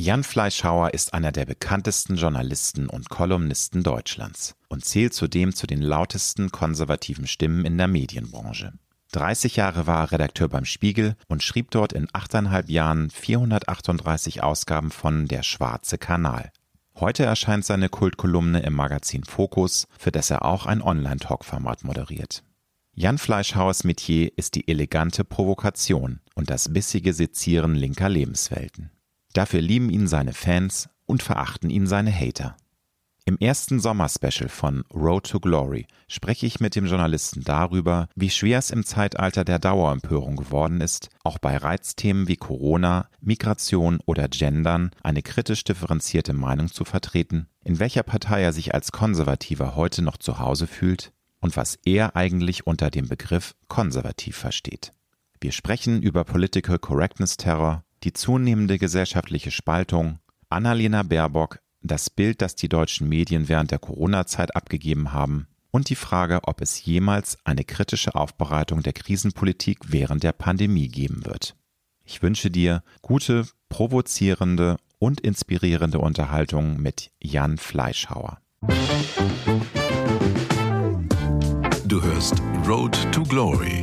Jan Fleischhauer ist einer der bekanntesten Journalisten und Kolumnisten Deutschlands und zählt zudem zu den lautesten konservativen Stimmen in der Medienbranche. 30 Jahre war er Redakteur beim Spiegel und schrieb dort in achteinhalb Jahren 438 Ausgaben von Der Schwarze Kanal. Heute erscheint seine Kultkolumne im Magazin Focus, für das er auch ein Online-Talk-Format moderiert. Jan Fleischhauers Metier ist die elegante Provokation und das bissige Sezieren linker Lebenswelten. Dafür lieben ihn seine Fans und verachten ihn seine Hater. Im ersten Sommerspecial von Road to Glory spreche ich mit dem Journalisten darüber, wie schwer es im Zeitalter der Dauerempörung geworden ist, auch bei Reizthemen wie Corona, Migration oder Gendern eine kritisch differenzierte Meinung zu vertreten, in welcher Partei er sich als Konservativer heute noch zu Hause fühlt und was er eigentlich unter dem Begriff konservativ versteht. Wir sprechen über Political Correctness Terror, die zunehmende gesellschaftliche Spaltung, Annalena Baerbock, das Bild, das die deutschen Medien während der Corona-Zeit abgegeben haben und die Frage, ob es jemals eine kritische Aufbereitung der Krisenpolitik während der Pandemie geben wird. Ich wünsche dir gute, provozierende und inspirierende Unterhaltung mit Jan Fleischhauer. Du hörst Road to Glory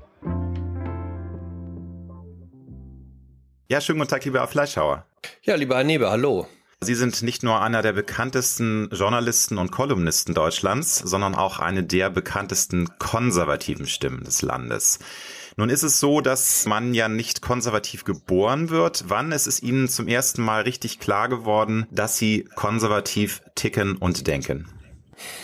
Ja, schönen guten Tag, lieber Fleischhauer. Ja, lieber Herr Nebe, hallo. Sie sind nicht nur einer der bekanntesten Journalisten und Kolumnisten Deutschlands, sondern auch eine der bekanntesten konservativen Stimmen des Landes. Nun ist es so, dass man ja nicht konservativ geboren wird. Wann ist es Ihnen zum ersten Mal richtig klar geworden, dass Sie konservativ ticken und denken?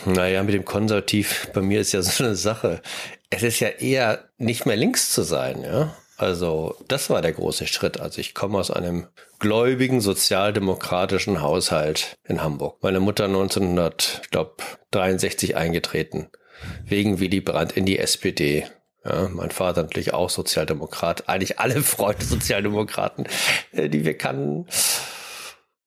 Naja, mit dem Konservativ bei mir ist ja so eine Sache. Es ist ja eher nicht mehr links zu sein, ja. Also das war der große Schritt. Also ich komme aus einem gläubigen sozialdemokratischen Haushalt in Hamburg. Meine Mutter 1963 eingetreten, wegen Willy Brandt in die SPD. Ja, mein Vater natürlich auch Sozialdemokrat. Eigentlich alle Freunde Sozialdemokraten, äh, die wir kannten.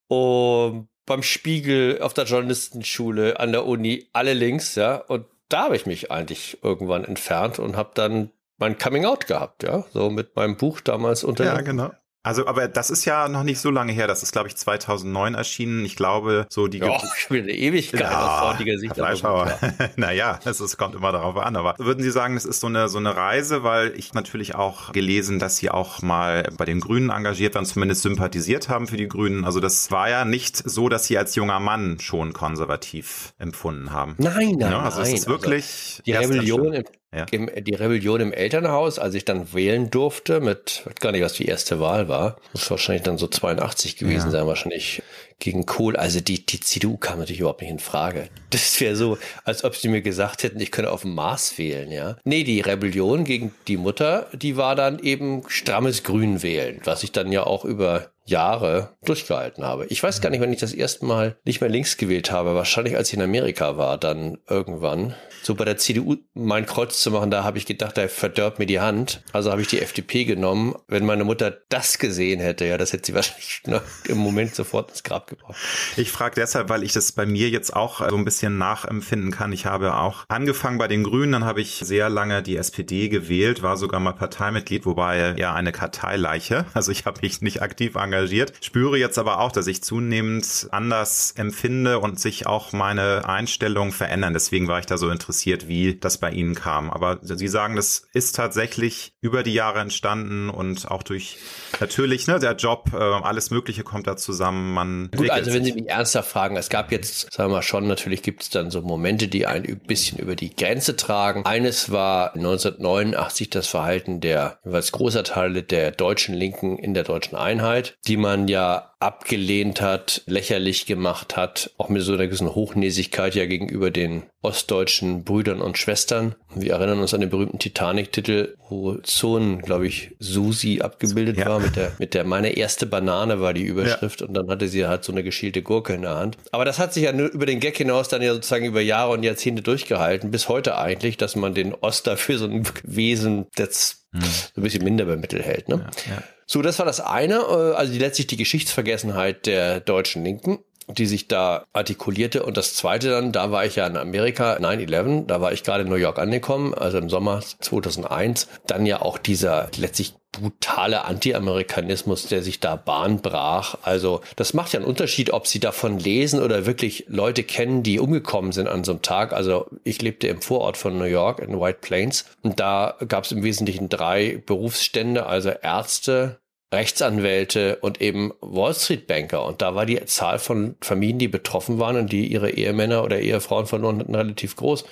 Und beim Spiegel, auf der Journalistenschule, an der Uni, alle links, ja. Und da habe ich mich eigentlich irgendwann entfernt und habe dann mein Coming Out gehabt, ja, so mit meinem Buch damals unter. Ja, genau. Also, aber das ist ja noch nicht so lange her. Das ist, glaube ich, 2009 erschienen. Ich glaube, so die. Ja, ich will eine Ewigkeit ja, aus heutiger Sicht. Fleischhauer. naja, es ist, kommt immer darauf an. Aber würden Sie sagen, es ist so eine, so eine Reise? Weil ich natürlich auch gelesen, dass Sie auch mal bei den Grünen engagiert waren, zumindest sympathisiert haben für die Grünen. Also, das war ja nicht so, dass Sie als junger Mann schon konservativ empfunden haben. Nein, nein, ja, also nein. Es ist wirklich also die Rebellion ja. Im, die Rebellion im Elternhaus, als ich dann wählen durfte, mit, weiß gar nicht, was die erste Wahl war, muss wahrscheinlich dann so 82 gewesen ja. sein, wahrscheinlich gegen Kohl. Also die, die CDU kam natürlich überhaupt nicht in Frage. Das wäre so, als ob sie mir gesagt hätten, ich könne auf dem Mars wählen, ja. Nee, die Rebellion gegen die Mutter, die war dann eben strammes Grün wählen, was ich dann ja auch über Jahre durchgehalten habe. Ich weiß gar nicht, wenn ich das erste Mal nicht mehr links gewählt habe. Wahrscheinlich als ich in Amerika war, dann irgendwann. So bei der CDU mein Kreuz zu machen, da habe ich gedacht, da verdirbt mir die Hand. Also habe ich die FDP genommen. Wenn meine Mutter das gesehen hätte, ja, das hätte sie wahrscheinlich im Moment sofort ins Grab gebracht. Ich frage deshalb, weil ich das bei mir jetzt auch so ein bisschen nachempfinden kann. Ich habe auch angefangen bei den Grünen, dann habe ich sehr lange die SPD gewählt, war sogar mal Parteimitglied, wobei ja eine Karteileiche. Also ich habe mich nicht aktiv angefangen engagiert. Spüre jetzt aber auch, dass ich zunehmend anders empfinde und sich auch meine Einstellungen verändern. Deswegen war ich da so interessiert, wie das bei Ihnen kam. Aber Sie sagen, das ist tatsächlich über die Jahre entstanden und auch durch natürlich ne, der Job, äh, alles Mögliche kommt da zusammen. Man Gut, also wenn Sie mich ernsthaft fragen, es gab jetzt, sagen wir mal schon, natürlich gibt es dann so Momente, die ein bisschen über die Grenze tragen. Eines war 1989 das Verhalten der jeweils großer Teile der deutschen Linken in der deutschen Einheit die man ja abgelehnt hat, lächerlich gemacht hat, auch mit so einer gewissen Hochnäsigkeit ja gegenüber den ostdeutschen Brüdern und Schwestern. Wir erinnern uns an den berühmten Titanic-Titel, wo Sohn, glaube ich, Susi abgebildet ja. war mit der, mit der meine erste Banane war die Überschrift ja. und dann hatte sie halt so eine geschielte Gurke in der Hand. Aber das hat sich ja nur über den Gag hinaus dann ja sozusagen über Jahre und Jahrzehnte durchgehalten, bis heute eigentlich, dass man den Ost dafür so ein Wesen, das hm. so ein bisschen minder bemittelt hält. Ne? Ja. So, das war das eine, äh, also die, letztlich die Geschichtsvergessenheit der deutschen Linken die sich da artikulierte. Und das zweite dann, da war ich ja in Amerika, 9-11, da war ich gerade in New York angekommen, also im Sommer 2001. Dann ja auch dieser letztlich brutale Anti-Amerikanismus, der sich da Bahn brach. Also das macht ja einen Unterschied, ob Sie davon lesen oder wirklich Leute kennen, die umgekommen sind an so einem Tag. Also ich lebte im Vorort von New York in White Plains und da gab es im Wesentlichen drei Berufsstände, also Ärzte, Rechtsanwälte und eben Wall Street Banker. Und da war die Zahl von Familien, die betroffen waren und die ihre Ehemänner oder Ehefrauen verloren hatten, relativ groß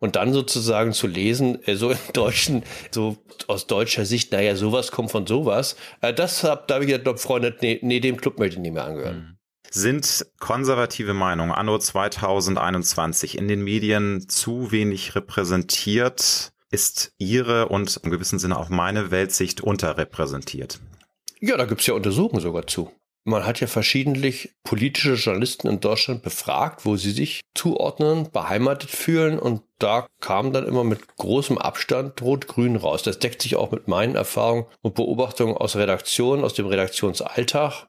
und dann sozusagen zu lesen, äh, so im Deutschen, so aus deutscher Sicht, naja, sowas kommt von sowas, äh, das hab, da habe ich gesagt, Freunde, nee, nee, dem Club möchte ich nicht mehr angehören. Mhm. Sind konservative Meinungen anno 2021 in den Medien zu wenig repräsentiert? Ist Ihre und im gewissen Sinne auch meine Weltsicht unterrepräsentiert? Ja, da gibt's ja Untersuchungen sogar zu. Man hat ja verschiedentlich politische Journalisten in Deutschland befragt, wo sie sich zuordnen, beheimatet fühlen und da kam dann immer mit großem Abstand Rot-Grün raus. Das deckt sich auch mit meinen Erfahrungen und Beobachtungen aus Redaktionen, aus dem Redaktionsalltag.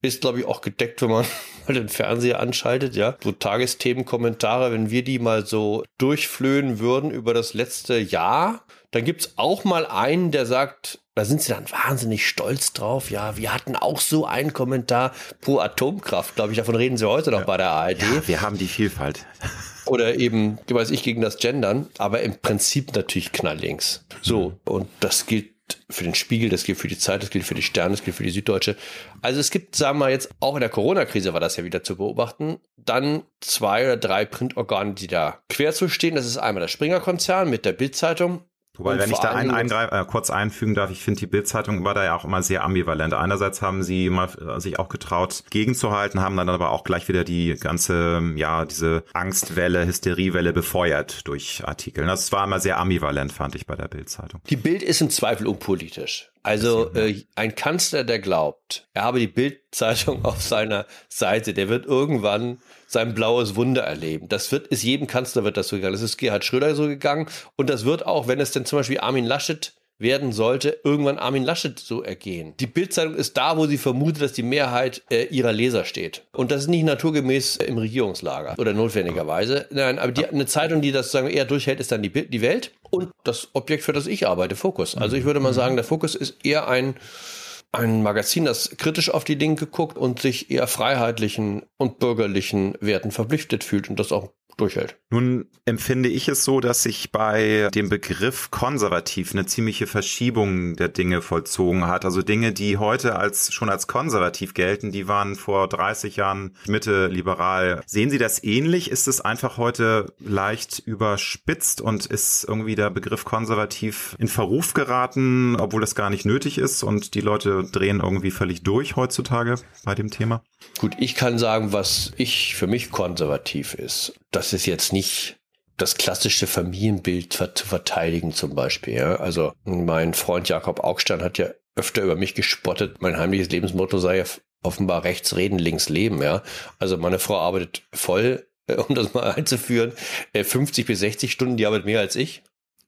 Ist, glaube ich, auch gedeckt, wenn man mal den Fernseher anschaltet, ja. So Tagesthemenkommentare, wenn wir die mal so durchflöhen würden über das letzte Jahr, dann gibt's auch mal einen, der sagt, da sind sie dann wahnsinnig stolz drauf. Ja, wir hatten auch so einen Kommentar pro Atomkraft, glaube ich. Davon reden sie heute noch ja. bei der ARD. Ja, wir haben die Vielfalt. Oder eben, weiß ich, gegen das Gendern, aber im Prinzip natürlich knalllinks. So, mhm. und das gilt für den Spiegel, das gilt für die Zeit, das gilt für die Sterne, das gilt für die Süddeutsche. Also es gibt, sagen wir jetzt, auch in der Corona-Krise war das ja wieder zu beobachten, dann zwei oder drei Printorgane, die da quer zu stehen. Das ist einmal der Springer-Konzern mit der Bildzeitung, Wobei, wenn ich da ein, eingreif, äh, kurz einfügen darf, ich finde, die Bildzeitung war da ja auch immer sehr ambivalent. Einerseits haben sie mal äh, sich auch getraut, gegenzuhalten, haben dann aber auch gleich wieder die ganze, ja, diese Angstwelle, Hysteriewelle befeuert durch Artikel. Das war immer sehr ambivalent, fand ich bei der Bildzeitung. Die Bild ist im Zweifel unpolitisch. Also äh, ein Kanzler, der glaubt, er habe die Bildzeitung auf seiner Seite, der wird irgendwann sein blaues Wunder erleben. Das wird, ist jedem Kanzler wird das so gegangen. Das ist Gerhard Schröder so gegangen. Und das wird auch, wenn es denn zum Beispiel Armin Laschet werden sollte, irgendwann Armin Laschet so ergehen. Die Bildzeitung ist da, wo sie vermutet, dass die Mehrheit äh, ihrer Leser steht. Und das ist nicht naturgemäß im Regierungslager oder notwendigerweise. Nein, aber die, eine Zeitung, die das sagen eher durchhält, ist dann die, die Welt und das Objekt, für das ich arbeite, Fokus. Also ich würde mal sagen, der Fokus ist eher ein ein Magazin, das kritisch auf die Linke guckt und sich eher freiheitlichen und bürgerlichen Werten verpflichtet fühlt und das auch durchhält. Nun empfinde ich es so, dass sich bei dem Begriff konservativ eine ziemliche Verschiebung der Dinge vollzogen hat. Also Dinge, die heute als schon als konservativ gelten, die waren vor 30 Jahren Mitte liberal. Sehen Sie das ähnlich? Ist es einfach heute leicht überspitzt und ist irgendwie der Begriff konservativ in Verruf geraten, obwohl das gar nicht nötig ist und die Leute drehen irgendwie völlig durch heutzutage bei dem Thema? Gut, ich kann sagen, was ich für mich konservativ ist. Das ist jetzt nicht das klassische Familienbild zu verteidigen zum Beispiel. Ja? Also mein Freund Jakob Augstein hat ja öfter über mich gespottet. Mein heimliches Lebensmotto sei ja offenbar rechts reden, links leben. Ja, also meine Frau arbeitet voll, um das mal einzuführen, 50 äh, bis 60 Stunden, die arbeitet mehr als ich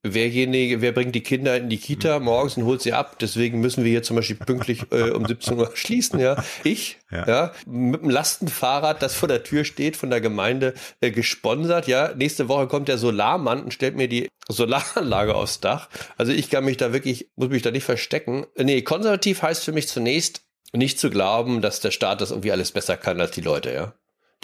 werjenige, wer bringt die Kinder in die Kita morgens und holt sie ab. Deswegen müssen wir hier zum Beispiel pünktlich äh, um 17 Uhr schließen. Ja, ich, ja. ja, mit dem Lastenfahrrad, das vor der Tür steht, von der Gemeinde äh, gesponsert. Ja, nächste Woche kommt der Solarmann und stellt mir die Solaranlage aufs Dach. Also ich kann mich da wirklich, muss mich da nicht verstecken. Nee, konservativ heißt für mich zunächst nicht zu glauben, dass der Staat das irgendwie alles besser kann als die Leute. Ja.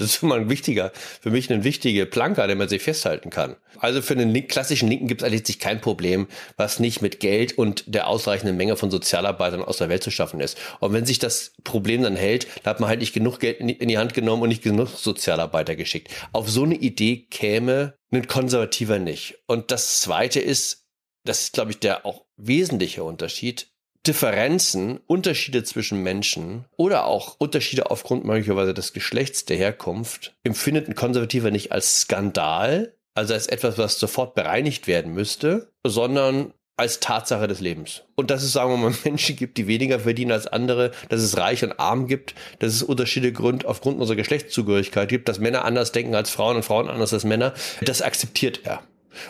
Das ist immer ein wichtiger, für mich ein wichtiger Planker, den man sich festhalten kann. Also für den klassischen Linken gibt es eigentlich kein Problem, was nicht mit Geld und der ausreichenden Menge von Sozialarbeitern aus der Welt zu schaffen ist. Und wenn sich das Problem dann hält, dann hat man halt nicht genug Geld in die Hand genommen und nicht genug Sozialarbeiter geschickt. Auf so eine Idee käme ein Konservativer nicht. Und das Zweite ist, das ist, glaube ich, der auch wesentliche Unterschied. Differenzen, Unterschiede zwischen Menschen oder auch Unterschiede aufgrund möglicherweise des Geschlechts der Herkunft empfindet ein Konservativer nicht als Skandal, also als etwas, was sofort bereinigt werden müsste, sondern als Tatsache des Lebens. Und dass es, sagen wir mal, Menschen gibt, die weniger verdienen als andere, dass es reich und arm gibt, dass es Unterschiede Grund, aufgrund unserer Geschlechtszugehörigkeit gibt, dass Männer anders denken als Frauen und Frauen anders als Männer, das akzeptiert er.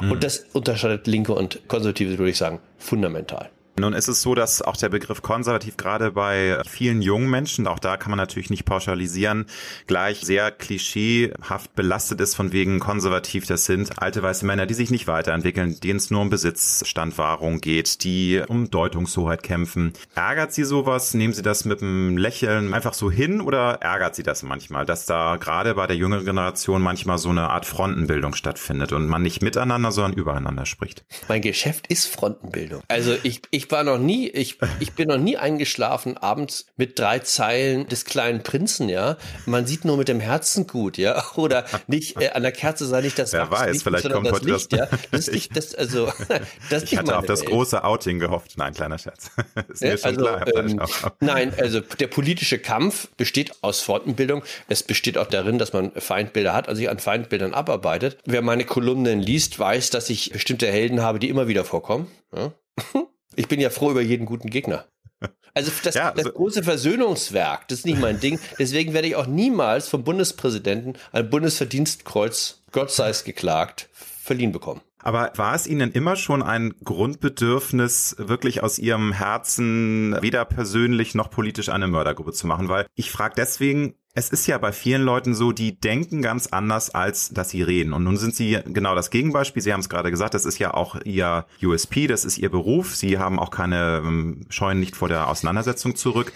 Mhm. Und das unterscheidet Linke und Konservative, würde ich sagen, fundamental. Nun ist es so, dass auch der Begriff konservativ gerade bei vielen jungen Menschen, auch da kann man natürlich nicht pauschalisieren, gleich sehr klischeehaft belastet ist von wegen konservativ. Das sind alte weiße Männer, die sich nicht weiterentwickeln, denen es nur um Besitzstandwahrung geht, die um Deutungshoheit kämpfen. Ärgert Sie sowas? Nehmen Sie das mit einem Lächeln einfach so hin oder ärgert Sie das manchmal, dass da gerade bei der jüngeren Generation manchmal so eine Art Frontenbildung stattfindet und man nicht miteinander, sondern übereinander spricht? Mein Geschäft ist Frontenbildung. Also ich, ich war noch nie, ich, ich bin noch nie eingeschlafen abends mit drei Zeilen des kleinen Prinzen, ja. Man sieht nur mit dem Herzen gut, ja. Oder nicht äh, an der Kerze sei nicht das Wer weiß, Licht, vielleicht kommt das Licht, das, ja. Das ist nicht, das, also, das ich hatte auf das Welt. große Outing gehofft. Nein, kleiner Scherz. ist mir schon also, klar. Ähm, nein, also der politische Kampf besteht aus Frontenbildung. Es besteht auch darin, dass man Feindbilder hat, also sich an Feindbildern abarbeitet. Wer meine Kolumnen liest, weiß, dass ich bestimmte Helden habe, die immer wieder vorkommen. Ja? Ich bin ja froh über jeden guten Gegner. Also das, ja, also das große Versöhnungswerk, das ist nicht mein Ding. Deswegen werde ich auch niemals vom Bundespräsidenten ein Bundesverdienstkreuz, Gott sei es geklagt, verliehen bekommen. Aber war es Ihnen immer schon ein Grundbedürfnis, wirklich aus Ihrem Herzen weder persönlich noch politisch eine Mördergruppe zu machen? Weil ich frage deswegen, es ist ja bei vielen Leuten so, die denken ganz anders, als dass sie reden. Und nun sind sie genau das Gegenbeispiel. Sie haben es gerade gesagt, das ist ja auch ihr USP, das ist ihr Beruf. Sie haben auch keine ähm, scheuen nicht vor der Auseinandersetzung zurück.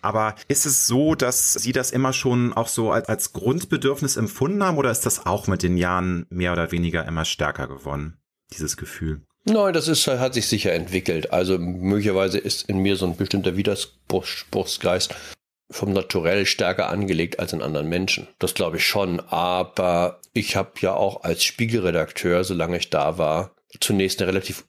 Aber ist es so, dass Sie das immer schon auch so als, als Grundbedürfnis empfunden haben oder ist das auch mit den Jahren mehr oder weniger immer stärker geworden, dieses Gefühl? Nein, das ist, hat sich sicher entwickelt. Also möglicherweise ist in mir so ein bestimmter Widerspruchsgeist vom Naturell stärker angelegt als in anderen Menschen. Das glaube ich schon. Aber ich habe ja auch als Spiegelredakteur, solange ich da war, zunächst eine relativ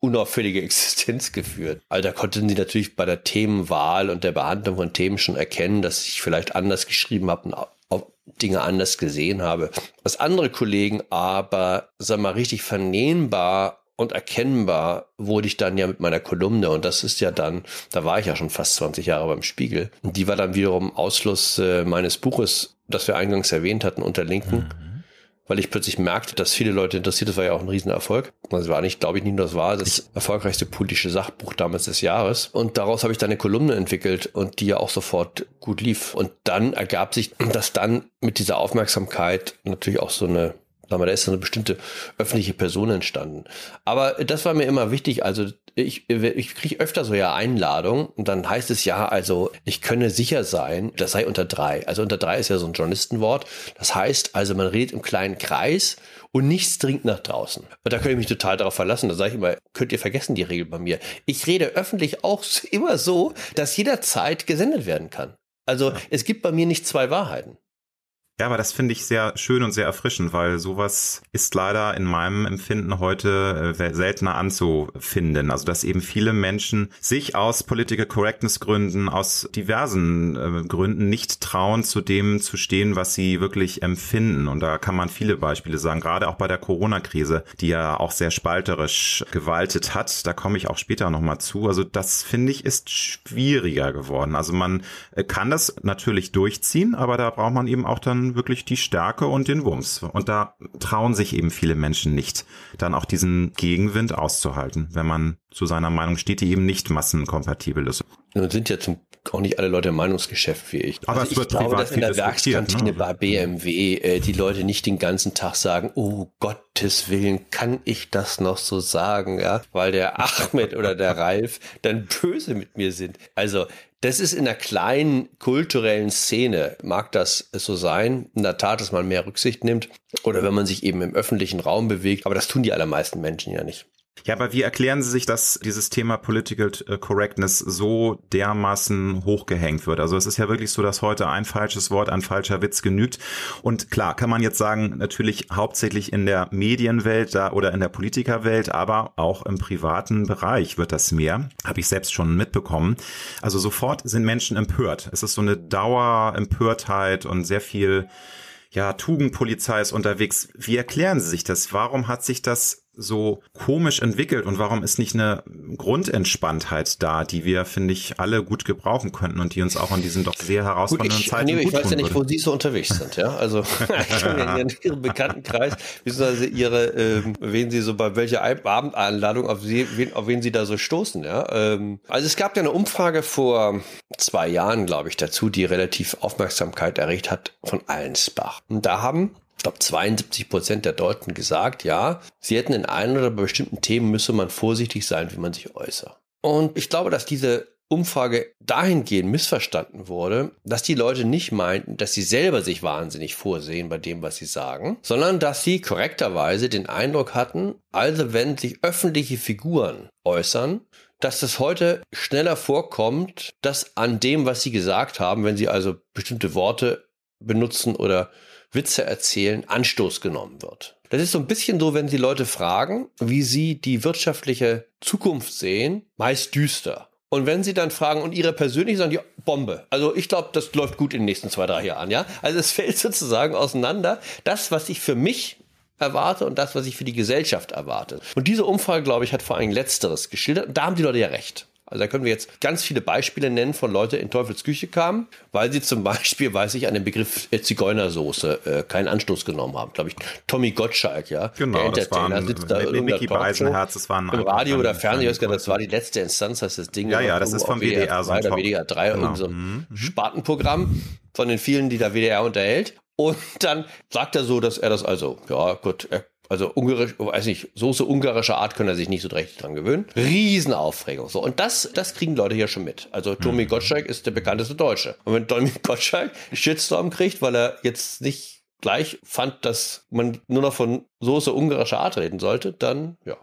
unauffällige Existenz geführt. Also da konnten sie natürlich bei der Themenwahl und der Behandlung von Themen schon erkennen, dass ich vielleicht anders geschrieben habe und Dinge anders gesehen habe als andere Kollegen, aber sag mal richtig vernehmbar und erkennbar wurde ich dann ja mit meiner Kolumne und das ist ja dann, da war ich ja schon fast 20 Jahre beim Spiegel. Und die war dann wiederum Ausfluss äh, meines Buches, das wir eingangs erwähnt hatten, unter Linken. Mhm. Weil ich plötzlich merkte, dass viele Leute interessiert, das war ja auch ein Riesenerfolg. Das war nicht, glaube ich, nicht nur das war das erfolgreichste politische Sachbuch damals des Jahres. Und daraus habe ich dann eine Kolumne entwickelt und die ja auch sofort gut lief. Und dann ergab sich, dass dann mit dieser Aufmerksamkeit natürlich auch so eine da ist eine bestimmte öffentliche Person entstanden. Aber das war mir immer wichtig. Also ich, ich kriege öfter so ja Einladungen und dann heißt es ja, also ich könne sicher sein, das sei unter drei. Also unter drei ist ja so ein Journalistenwort. Das heißt also, man redet im kleinen Kreis und nichts dringt nach draußen. Und da könnte ich mich total darauf verlassen. Da sage ich immer, könnt ihr vergessen die Regel bei mir. Ich rede öffentlich auch immer so, dass jederzeit gesendet werden kann. Also es gibt bei mir nicht zwei Wahrheiten. Ja, aber das finde ich sehr schön und sehr erfrischend, weil sowas ist leider in meinem Empfinden heute äh, seltener anzufinden. Also dass eben viele Menschen sich aus Political Correctness Gründen, aus diversen äh, Gründen nicht trauen, zu dem zu stehen, was sie wirklich empfinden. Und da kann man viele Beispiele sagen, gerade auch bei der Corona-Krise, die ja auch sehr spalterisch gewaltet hat. Da komme ich auch später nochmal zu. Also das finde ich ist schwieriger geworden. Also man äh, kann das natürlich durchziehen, aber da braucht man eben auch dann wirklich die Stärke und den Wumms. Und da trauen sich eben viele Menschen nicht, dann auch diesen Gegenwind auszuhalten, wenn man zu seiner Meinung steht, die eben nicht massenkompatibel ist. Nun sind ja zum auch nicht alle Leute im Meinungsgeschäft wie ich. Aber also ich glaube, dass in der Werkskantine ne? bei BMW äh, die Leute nicht den ganzen Tag sagen, oh Gottes Willen, kann ich das noch so sagen, ja, weil der Ahmed oder der Ralf dann böse mit mir sind. Also das ist in der kleinen kulturellen Szene, mag das so sein, in der Tat, dass man mehr Rücksicht nimmt oder wenn man sich eben im öffentlichen Raum bewegt, aber das tun die allermeisten Menschen ja nicht. Ja, aber wie erklären Sie sich, dass dieses Thema Political äh, Correctness so dermaßen hochgehängt wird? Also es ist ja wirklich so, dass heute ein falsches Wort, ein falscher Witz genügt. Und klar, kann man jetzt sagen, natürlich hauptsächlich in der Medienwelt da oder in der Politikerwelt, aber auch im privaten Bereich wird das mehr. Habe ich selbst schon mitbekommen. Also sofort sind Menschen empört. Es ist so eine Dauerempörtheit und sehr viel ja, Tugendpolizei ist unterwegs. Wie erklären Sie sich das? Warum hat sich das so komisch entwickelt und warum ist nicht eine Grundentspanntheit da, die wir, finde ich, alle gut gebrauchen könnten und die uns auch in diesen doch sehr herausfordernden ich, Zeiten nee, Ich weiß ja nicht, würde. wo Sie so unterwegs sind, ja. Also in Ihrem Bekanntenkreis, beziehungsweise Ihre, ähm, wen Sie so bei welcher Abendeinladung, auf, Sie, wen, auf wen Sie da so stoßen, ja. Ähm, also es gab ja eine Umfrage vor zwei Jahren, glaube ich, dazu, die relativ Aufmerksamkeit erregt hat von Allensbach. Und da haben ich glaube 72 Prozent der Deutschen gesagt, ja, sie hätten in ein oder bestimmten Themen müsse man vorsichtig sein, wie man sich äußert. Und ich glaube, dass diese Umfrage dahingehend missverstanden wurde, dass die Leute nicht meinten, dass sie selber sich wahnsinnig vorsehen bei dem, was sie sagen, sondern dass sie korrekterweise den Eindruck hatten, also wenn sich öffentliche Figuren äußern, dass es heute schneller vorkommt, dass an dem, was sie gesagt haben, wenn sie also bestimmte Worte benutzen oder Witze erzählen, Anstoß genommen wird. Das ist so ein bisschen so, wenn Sie Leute fragen, wie sie die wirtschaftliche Zukunft sehen, meist düster. Und wenn Sie dann fragen und Ihre persönlich sagen, die Bombe. Also ich glaube, das läuft gut in den nächsten zwei, drei Jahren, ja. Also es fällt sozusagen auseinander. Das, was ich für mich erwarte und das, was ich für die Gesellschaft erwarte. Und diese Umfrage, glaube ich, hat vor allem Letzteres geschildert. Und da haben die Leute ja recht. Also da können wir jetzt ganz viele Beispiele nennen von Leuten, die in Teufels Küche kamen, weil sie zum Beispiel, weiß ich, an dem Begriff Zigeunersoße äh, keinen Anstoß genommen haben. Glaube ich, Tommy Gottschalk, ja. Genau, der das war ein, sitzt da mit Mickey Beisenherz, das war ein Im Radio oder Fernsehen, das war die letzte Instanz, das ist das Ding. Ja, ja, das ist vom WDR, so ein oder WDR 3, genau. so ein mhm. Spartenprogramm von den vielen, die da WDR unterhält. Und dann sagt er so, dass er das also, ja gut, er also ungarisch, weiß nicht, Soße ungarischer Art können er sich nicht so recht dran gewöhnen. Riesenaufregung. So, und das, das kriegen Leute hier schon mit. Also Tommy mhm. Gottschalk ist der bekannteste Deutsche. Und wenn Tommy Gottschalk Shitstorm kriegt, weil er jetzt nicht gleich fand, dass man nur noch von Soße ungarischer Art reden sollte, dann ja.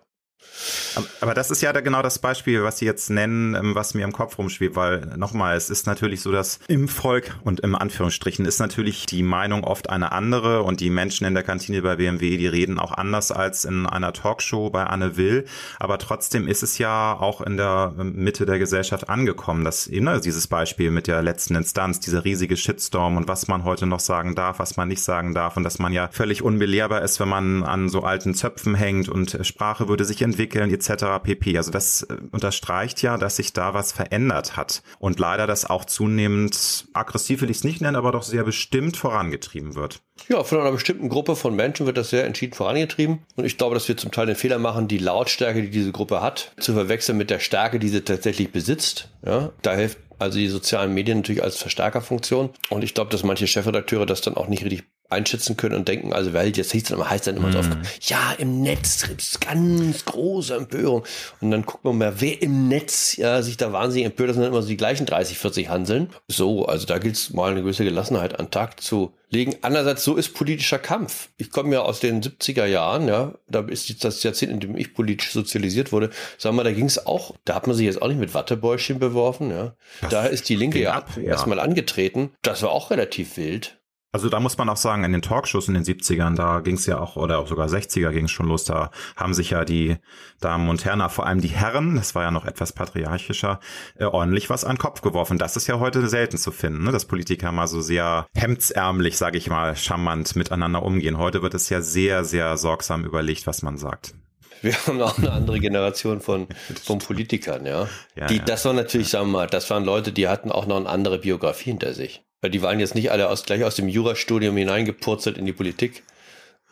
Aber das ist ja genau das Beispiel, was Sie jetzt nennen, ähm, was mir im Kopf rumschwebt, weil nochmal, es ist natürlich so, dass im Volk und im Anführungsstrichen ist natürlich die Meinung oft eine andere und die Menschen in der Kantine bei BMW, die reden auch anders als in einer Talkshow bei Anne Will. Aber trotzdem ist es ja auch in der Mitte der Gesellschaft angekommen, dass ne, dieses Beispiel mit der letzten Instanz, dieser riesige Shitstorm und was man heute noch sagen darf, was man nicht sagen darf und dass man ja völlig unbelehrbar ist, wenn man an so alten Zöpfen hängt und Sprache würde sich entwickeln etc. pp. Also das äh, unterstreicht ja, dass sich da was verändert hat und leider das auch zunehmend aggressiv will ich es nicht nennen, aber doch sehr bestimmt vorangetrieben wird. Ja, von einer bestimmten Gruppe von Menschen wird das sehr entschieden vorangetrieben. Und ich glaube, dass wir zum Teil den Fehler machen, die Lautstärke, die diese Gruppe hat, zu verwechseln mit der Stärke, die sie tatsächlich besitzt. Ja, da hilft also die sozialen Medien natürlich als Verstärkerfunktion. Und ich glaube, dass manche Chefredakteure das dann auch nicht richtig einschätzen können und denken, also weil jetzt hieß dann immer, heißt dann immer mm. so oft, mhm. ja, im Netz gibt's ganz große Empörung. Und dann guckt man mal, wer im Netz ja, sich da wahnsinnig empört, das sind dann immer so die gleichen 30, 40 Hanseln. So, also da gilt es mal eine gewisse Gelassenheit an Tag zu legen. Andererseits, so ist politischer Kampf. Ich komme ja aus den 70er Jahren, ja, da ist das Jahrzehnt, in dem ich politisch sozialisiert wurde. Sagen wir, da ging es auch, da hat man sich jetzt auch nicht mit Wattebäuschen beworfen, ja. Das da ist die Linke ja, ab, ja erstmal angetreten. Das war auch relativ wild. Also da muss man auch sagen, in den Talkshows in den 70ern, da ging es ja auch, oder auch sogar 60er ging es schon los, da haben sich ja die Damen und Herren, vor allem die Herren, das war ja noch etwas patriarchischer, äh, ordentlich was an den Kopf geworfen. Das ist ja heute selten zu finden, ne? dass Politiker mal so sehr hemdsärmlich, sage ich mal, charmant miteinander umgehen. Heute wird es ja sehr, sehr sorgsam überlegt, was man sagt. Wir haben auch eine andere Generation von, von Politikern, ja. ja die, ja. das war natürlich, sagen wir mal, das waren Leute, die hatten auch noch eine andere Biografie hinter sich. Die waren jetzt nicht alle aus, gleich aus dem Jurastudium hineingepurzelt in die Politik.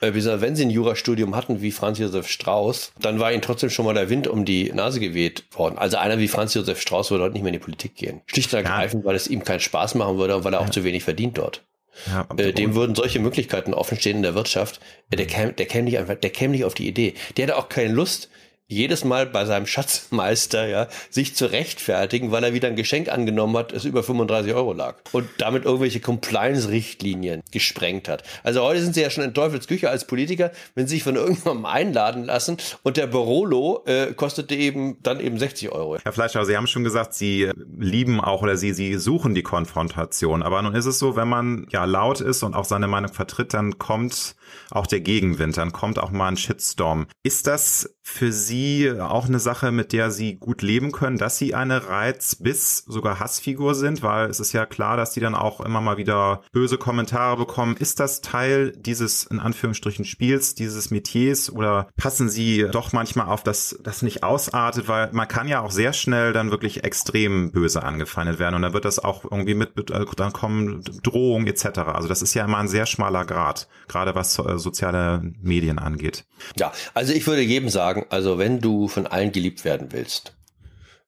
Äh, wenn sie ein Jurastudium hatten wie Franz Josef Strauß, dann war ihnen trotzdem schon mal der Wind um die Nase geweht worden. Also einer wie Franz Josef Strauß würde heute nicht mehr in die Politik gehen. Schlicht und ergreifend, ja. weil es ihm keinen Spaß machen würde und weil er auch ja. zu wenig verdient dort. Ja, äh, dem würden solche Möglichkeiten offenstehen in der Wirtschaft. Äh, der käme, der käme nicht einfach, der käme nicht auf die Idee. Der hätte auch keine Lust, jedes Mal bei seinem Schatzmeister, ja, sich zu rechtfertigen, weil er wieder ein Geschenk angenommen hat, das über 35 Euro lag und damit irgendwelche Compliance-Richtlinien gesprengt hat. Also heute sind sie ja schon in Teufelsküche als Politiker, wenn sie sich von irgendjemandem einladen lassen und der Barolo äh, kostete eben dann eben 60 Euro. Herr Fleischer, Sie haben schon gesagt, Sie lieben auch oder Sie, Sie suchen die Konfrontation. Aber nun ist es so, wenn man ja laut ist und auch seine Meinung vertritt, dann kommt auch der Gegenwind, dann kommt auch mal ein Shitstorm. Ist das für Sie auch eine Sache, mit der Sie gut leben können, dass Sie eine Reiz- bis sogar Hassfigur sind? Weil es ist ja klar, dass Sie dann auch immer mal wieder böse Kommentare bekommen. Ist das Teil dieses, in Anführungsstrichen, Spiels, dieses Metiers oder passen Sie doch manchmal auf, dass das nicht ausartet? Weil man kann ja auch sehr schnell dann wirklich extrem böse angefeindet werden und dann wird das auch irgendwie mit, dann kommen Drohungen etc. Also das ist ja immer ein sehr schmaler Grad, gerade was äh, soziale Medien angeht. Ja, also ich würde jedem sagen, also wenn du von allen geliebt werden willst,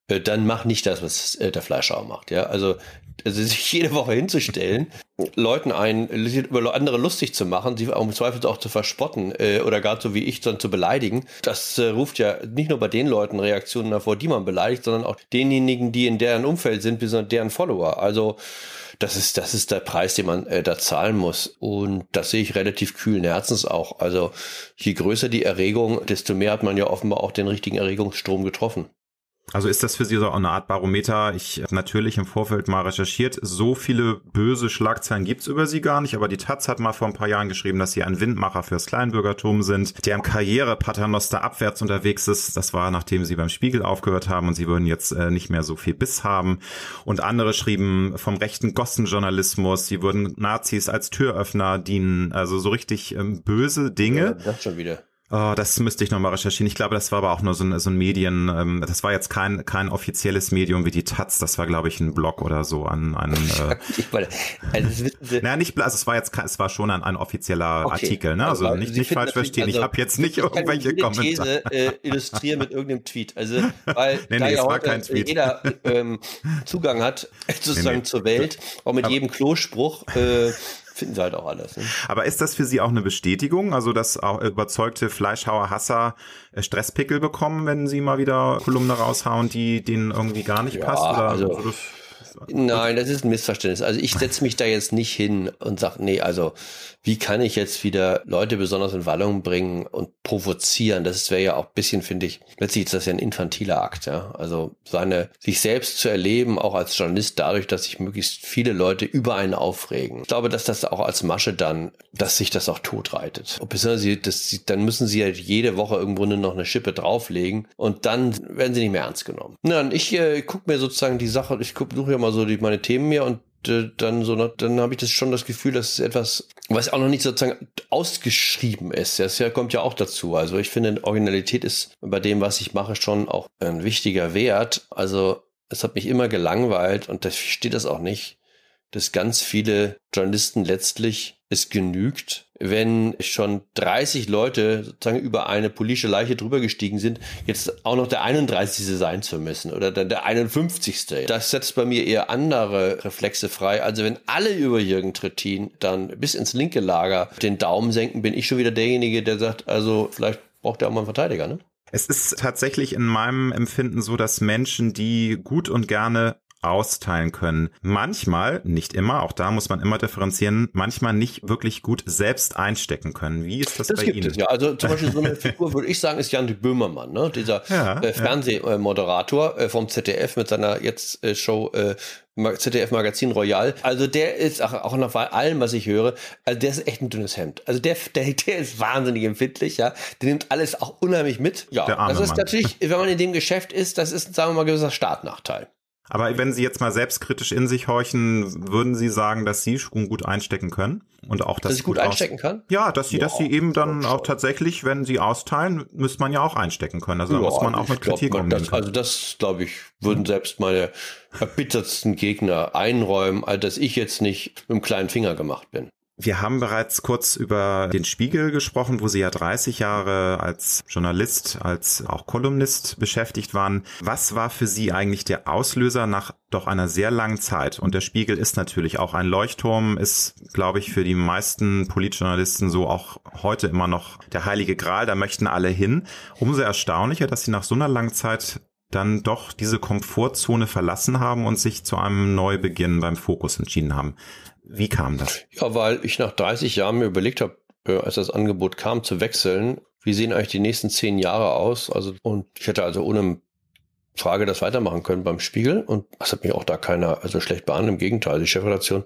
äh, dann mach nicht das, was äh, der Fleischhauer macht. Ja, also, also sich jede Woche hinzustellen, Leuten ein über andere lustig zu machen, sie im Zweifel auch zu verspotten äh, oder gar so wie ich dann zu beleidigen, das äh, ruft ja nicht nur bei den Leuten Reaktionen hervor, die man beleidigt, sondern auch denjenigen, die in deren Umfeld sind, besonders deren Follower. Also das ist, das ist der Preis, den man äh, da zahlen muss. Und das sehe ich relativ kühlen Herzens auch. Also je größer die Erregung, desto mehr hat man ja offenbar auch den richtigen Erregungsstrom getroffen. Also ist das für Sie so eine Art Barometer? Ich habe natürlich im Vorfeld mal recherchiert. So viele böse Schlagzeilen gibt's über Sie gar nicht, aber die Taz hat mal vor ein paar Jahren geschrieben, dass Sie ein Windmacher fürs Kleinbürgertum sind, der im Karrierepaternoster abwärts unterwegs ist. Das war, nachdem Sie beim Spiegel aufgehört haben und Sie würden jetzt äh, nicht mehr so viel Biss haben. Und andere schrieben vom rechten Gossenjournalismus, Sie würden Nazis als Türöffner dienen. Also so richtig ähm, böse Dinge. Ja, das schon wieder. Oh, das müsste ich nochmal recherchieren. Ich glaube, das war aber auch nur so ein, so ein Medien, ähm, das war jetzt kein, kein offizielles Medium wie die Taz, das war, glaube ich, ein Blog oder so an einem. Äh, also, naja, nicht, also es war jetzt es war schon ein, ein offizieller okay. Artikel, ne? Also, also nicht, nicht falsch verstehen. Also, ich habe jetzt nicht irgendwelche Kommentare. These äh, illustrieren mit irgendeinem Tweet. Also, weil nee, nee, da ja heute jeder ähm, Zugang hat, sozusagen nee, nee. zur Welt, auch mit aber, jedem Klospruch. Äh, finden sie halt auch alles. Ne? Aber ist das für Sie auch eine Bestätigung, also dass auch überzeugte Fleischhauer Hasser äh, Stresspickel bekommen, wenn sie mal wieder Kolumne raushauen, die denen irgendwie gar nicht ja, passt? Oder also, Nein, das ist ein Missverständnis. Also ich setze mich da jetzt nicht hin und sage, nee, also wie kann ich jetzt wieder Leute besonders in Wallung bringen und provozieren? Das wäre ja auch ein bisschen, finde ich, letztlich ist das ja ein infantiler Akt, ja. Also seine, sich selbst zu erleben, auch als Journalist, dadurch, dass sich möglichst viele Leute über einen aufregen. Ich glaube, dass das auch als Masche dann, dass sich das auch totreitet. Und sie, das, dann müssen sie ja jede Woche irgendwo nur noch eine Schippe drauflegen und dann werden sie nicht mehr ernst genommen. Und ich äh, gucke mir sozusagen die Sache, ich suche ja mal so die, meine Themen mir und äh, dann so, dann habe ich das schon das Gefühl, dass es etwas, was auch noch nicht sozusagen ausgeschrieben ist. Das ja, kommt ja auch dazu. Also ich finde, Originalität ist bei dem, was ich mache, schon auch ein wichtiger Wert. Also es hat mich immer gelangweilt und da steht das auch nicht, dass ganz viele Journalisten letztlich es genügt, wenn schon 30 Leute sozusagen über eine politische Leiche drüber gestiegen sind, jetzt auch noch der 31. sein zu müssen oder dann der 51. Das setzt bei mir eher andere Reflexe frei. Also wenn alle über Jürgen Trittin dann bis ins linke Lager den Daumen senken, bin ich schon wieder derjenige, der sagt, also vielleicht braucht er auch mal einen Verteidiger, ne? Es ist tatsächlich in meinem Empfinden so, dass Menschen, die gut und gerne austeilen können. Manchmal, nicht immer, auch da muss man immer differenzieren, manchmal nicht wirklich gut selbst einstecken können. Wie ist das, das bei gibt Ihnen? Es, ja, also zum Beispiel so eine Figur, würde ich sagen, ist Jan Böhmermann, ne? dieser ja, äh, Fernsehmoderator äh, vom ZDF mit seiner jetzt äh, Show äh, ZDF Magazin Royal. Also der ist auch, auch nach allem, was ich höre, also der ist echt ein dünnes Hemd. Also der, der, der ist wahnsinnig empfindlich, ja. Der nimmt alles auch unheimlich mit. Ja, das ist Mann. natürlich, wenn man in dem Geschäft ist, das ist, sagen wir mal, ein gewisser Startnachteil. Aber wenn Sie jetzt mal selbstkritisch in sich horchen, würden Sie sagen, dass Sie schon gut einstecken können? Und auch, dass, dass ich gut, einstecken kann? Ja, dass Sie, ja, dass Sie eben dann auch tatsächlich, wenn Sie austeilen, müsste man ja auch einstecken können. Also ja, da muss man auch mit Kritik glaub, umgehen. Das, also das, glaube ich, würden selbst meine erbittertsten Gegner einräumen, als dass ich jetzt nicht mit dem kleinen Finger gemacht bin. Wir haben bereits kurz über den Spiegel gesprochen, wo Sie ja 30 Jahre als Journalist, als auch Kolumnist beschäftigt waren. Was war für Sie eigentlich der Auslöser nach doch einer sehr langen Zeit? Und der Spiegel ist natürlich auch ein Leuchtturm, ist, glaube ich, für die meisten Politjournalisten so auch heute immer noch der heilige Gral. Da möchten alle hin. Umso erstaunlicher, dass Sie nach so einer langen Zeit dann doch diese Komfortzone verlassen haben und sich zu einem Neubeginn beim Fokus entschieden haben. Wie kam das? Ja, weil ich nach 30 Jahren mir überlegt habe, äh, als das Angebot kam, zu wechseln, wie sehen eigentlich die nächsten zehn Jahre aus? Also, und ich hätte also ohne Frage das weitermachen können beim Spiegel und das hat mich auch da keiner also schlecht behandelt. Im Gegenteil, die Chefredaktion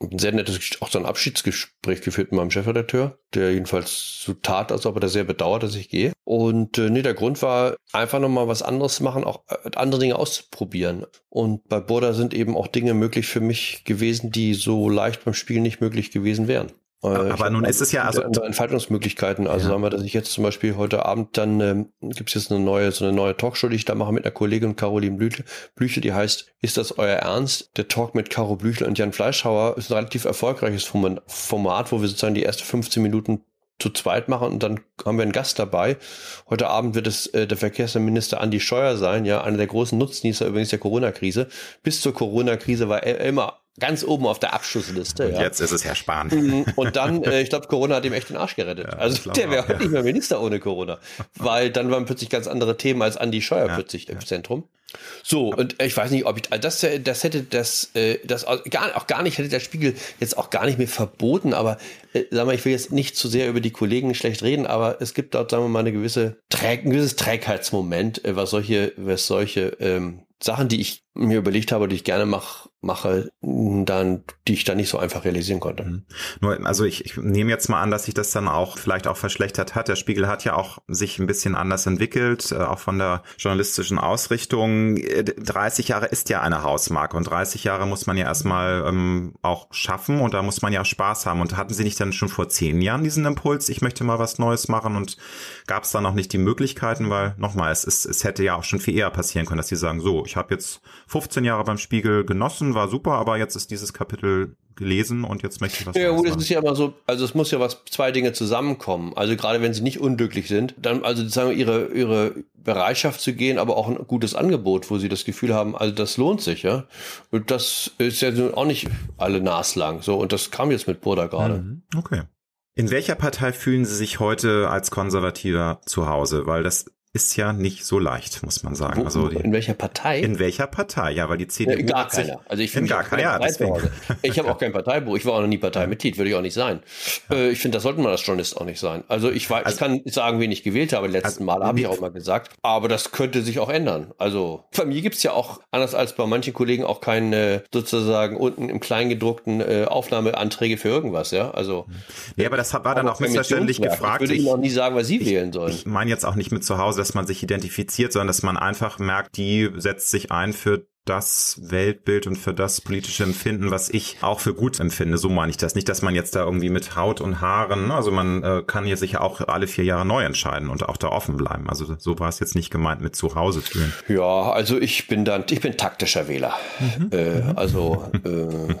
ein sehr nettes, auch so ein Abschiedsgespräch geführt mit meinem Chefredakteur, der jedenfalls so tat, als ob er da sehr bedauert, dass ich gehe. Und äh, nee, der Grund war einfach nochmal was anderes machen, auch äh, andere Dinge auszuprobieren. Und bei Burda sind eben auch Dinge möglich für mich gewesen, die so leicht beim Spiel nicht möglich gewesen wären. Aber nun ist es ja also Entfaltungsmöglichkeiten. Also ja. sagen wir, dass ich jetzt zum Beispiel heute Abend dann ähm, gibt es jetzt eine neue so eine neue Talkshow, die ich da mache mit einer Kollegin Caroline Blüchel, Blüchel, die heißt Ist das euer Ernst? Der Talk mit Caro Blüchel und Jan Fleischhauer ist ein relativ erfolgreiches Format, wo wir sozusagen die ersten 15 Minuten zu zweit machen und dann haben wir einen Gast dabei. Heute Abend wird es äh, der Verkehrsminister Andi Scheuer sein, ja, einer der großen Nutznießer übrigens der Corona-Krise. Bis zur Corona-Krise war er immer ganz oben auf der Abschlussliste. Und ja. jetzt ist es Herr Spahn. Mhm. Und dann, äh, ich glaube, Corona hat ihm echt den Arsch gerettet. Ja, also der wäre heute ja. nicht mehr Minister ohne Corona. Weil dann waren plötzlich ganz andere Themen als Andi Scheuer plötzlich im Zentrum. So, und ich weiß nicht, ob ich, also das, das hätte das, äh, das gar, auch gar nicht, hätte der Spiegel jetzt auch gar nicht mehr verboten, aber äh, sag mal, ich will jetzt nicht zu sehr über die Kollegen schlecht reden, aber es gibt dort, sagen wir mal, eine gewisse Träg, ein gewisses Trägheitsmoment, äh, was solche, was solche ähm, Sachen, die ich mir überlegt habe, die ich gerne mach, mache, dann, die ich dann nicht so einfach realisieren konnte. Mhm. Nur, also ich, ich nehme jetzt mal an, dass sich das dann auch vielleicht auch verschlechtert hat. Der Spiegel hat ja auch sich ein bisschen anders entwickelt, äh, auch von der journalistischen Ausrichtung. 30 Jahre ist ja eine Hausmarke und 30 Jahre muss man ja erstmal ähm, auch schaffen und da muss man ja Spaß haben. Und hatten Sie nicht dann schon vor zehn Jahren diesen Impuls, ich möchte mal was Neues machen und gab es da noch nicht die Möglichkeiten, weil nochmal, es, ist, es hätte ja auch schon viel eher passieren können, dass Sie sagen, so, ich habe jetzt 15 Jahre beim Spiegel genossen, war super, aber jetzt ist dieses Kapitel gelesen und jetzt möchte ich was Ja, gut, es ist ja immer so, also es muss ja was, zwei Dinge zusammenkommen. Also gerade wenn sie nicht unglücklich sind, dann also sagen wir, ihre, ihre Bereitschaft zu gehen, aber auch ein gutes Angebot, wo sie das Gefühl haben, also das lohnt sich, ja. Und das ist ja auch nicht alle naslang, so. Und das kam jetzt mit Burda gerade. Mhm, okay. In welcher Partei fühlen Sie sich heute als Konservativer zu Hause? Weil das ist ja nicht so leicht, muss man sagen. Wo, also die, in welcher Partei? In welcher Partei? Ja, weil die CDU ja, gar keiner. Also ich finde gar keiner. Ja, deswegen. Ich habe auch kein Parteibuch. Ich war auch noch nie Parteimitglied, würde ich auch nicht sein. Äh, ich finde, das sollte man als Journalist auch nicht sein. Also ich weiß, also, ich kann sagen, wen ich gewählt habe. Letzten also, Mal habe ich auch mal gesagt. Aber das könnte sich auch ändern. Also bei mir gibt's ja auch anders als bei manchen Kollegen auch keine sozusagen unten im Kleingedruckten äh, Aufnahmeanträge für irgendwas. Ja, also. Ja, aber das war dann auch missverständlich gefragt. Ich würde Ihnen auch nie sagen, was Sie ich, wählen sollen. Ich meine jetzt auch nicht mit zu Hause dass man sich identifiziert, sondern dass man einfach merkt, die setzt sich ein für das Weltbild und für das politische Empfinden, was ich auch für gut empfinde. So meine ich das. Nicht, dass man jetzt da irgendwie mit Haut und Haaren, ne, also man äh, kann hier sicher auch alle vier Jahre neu entscheiden und auch da offen bleiben. Also so war es jetzt nicht gemeint mit zu Hause fühlen. Ja, also ich bin dann, ich bin taktischer Wähler. Mhm. Äh, mhm. also äh,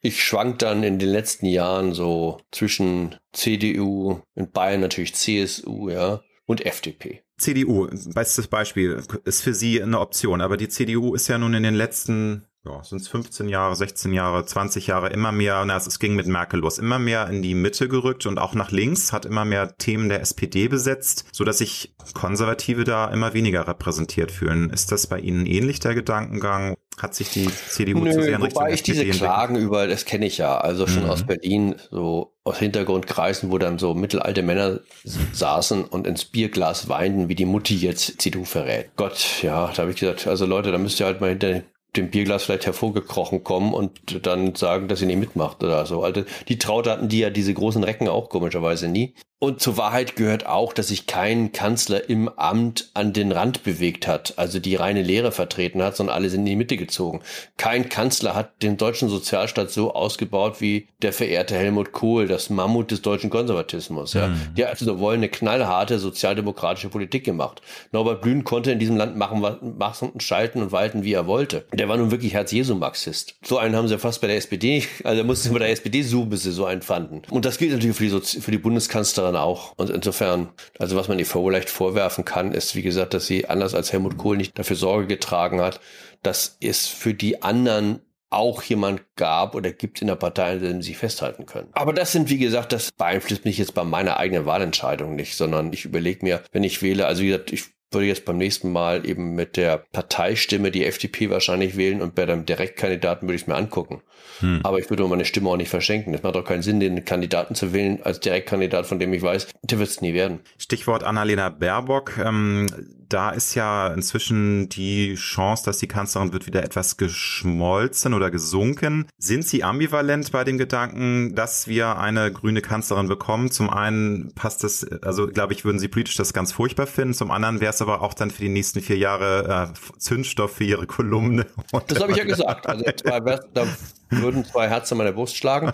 ich schwank dann in den letzten Jahren so zwischen CDU, in Bayern natürlich CSU, ja, und FDP. CDU, bestes Beispiel, ist für Sie eine Option, aber die CDU ist ja nun in den letzten ja, sind es 15 Jahre, 16 Jahre, 20 Jahre immer mehr, na, es ging mit Merkel los, immer mehr in die Mitte gerückt und auch nach links, hat immer mehr Themen der SPD besetzt, so dass sich Konservative da immer weniger repräsentiert fühlen. Ist das bei Ihnen ähnlich der Gedankengang? Hat sich die CDU Nö, zu sehr in Richtung wobei ich diese Klagen über, das kenne ich ja, also schon mhm. aus Berlin, so aus Hintergrundkreisen, wo dann so mittelalte Männer saßen und ins Bierglas weinten, wie die Mutti jetzt CDU verrät. Gott, ja, da habe ich gesagt, also Leute, da müsst ihr halt mal hinter dem Bierglas vielleicht hervorgekrochen kommen und dann sagen, dass sie nicht mitmacht oder so. Also die Traut hatten die ja diese großen Recken auch komischerweise nie. Und zur Wahrheit gehört auch, dass sich kein Kanzler im Amt an den Rand bewegt hat, also die reine Lehre vertreten hat, sondern alle sind in die Mitte gezogen. Kein Kanzler hat den deutschen Sozialstaat so ausgebaut wie der verehrte Helmut Kohl, das Mammut des deutschen Konservatismus. Ja. Mhm. Die hat also wollen eine knallharte sozialdemokratische Politik gemacht. Norbert Blüm konnte in diesem Land machen, machen und schalten und walten, wie er wollte. Der war nun wirklich Herz-Jesu-Marxist. So einen haben sie fast bei der SPD, also mussten sie bei der SPD suchen, bis sie so einen fanden. Und das gilt natürlich für die, Sozi für die Bundeskanzlerin anderen auch. Und insofern, also was man ihr vielleicht vorwerfen kann, ist, wie gesagt, dass sie anders als Helmut Kohl nicht dafür Sorge getragen hat, dass es für die anderen auch jemand gab oder gibt in der Partei, an dem sie festhalten können. Aber das sind, wie gesagt, das beeinflusst mich jetzt bei meiner eigenen Wahlentscheidung nicht, sondern ich überlege mir, wenn ich wähle, also wie gesagt, ich würde jetzt beim nächsten Mal eben mit der Parteistimme die FDP wahrscheinlich wählen und bei dem Direktkandidaten würde ich es mir angucken. Hm. Aber ich würde meine Stimme auch nicht verschenken. Es macht doch keinen Sinn, den Kandidaten zu wählen als Direktkandidat, von dem ich weiß, der wird es nie werden. Stichwort Annalena Baerbock. Ähm, da ist ja inzwischen die Chance, dass die Kanzlerin wird, wieder etwas geschmolzen oder gesunken. Sind Sie ambivalent bei dem Gedanken, dass wir eine grüne Kanzlerin bekommen? Zum einen passt das, also glaube ich, würden Sie politisch das ganz furchtbar finden. Zum anderen wäre es aber auch dann für die nächsten vier Jahre äh, Zündstoff für Ihre Kolumne. Das habe ich ja gesagt. Also da würden zwei Herzen in meiner Brust schlagen.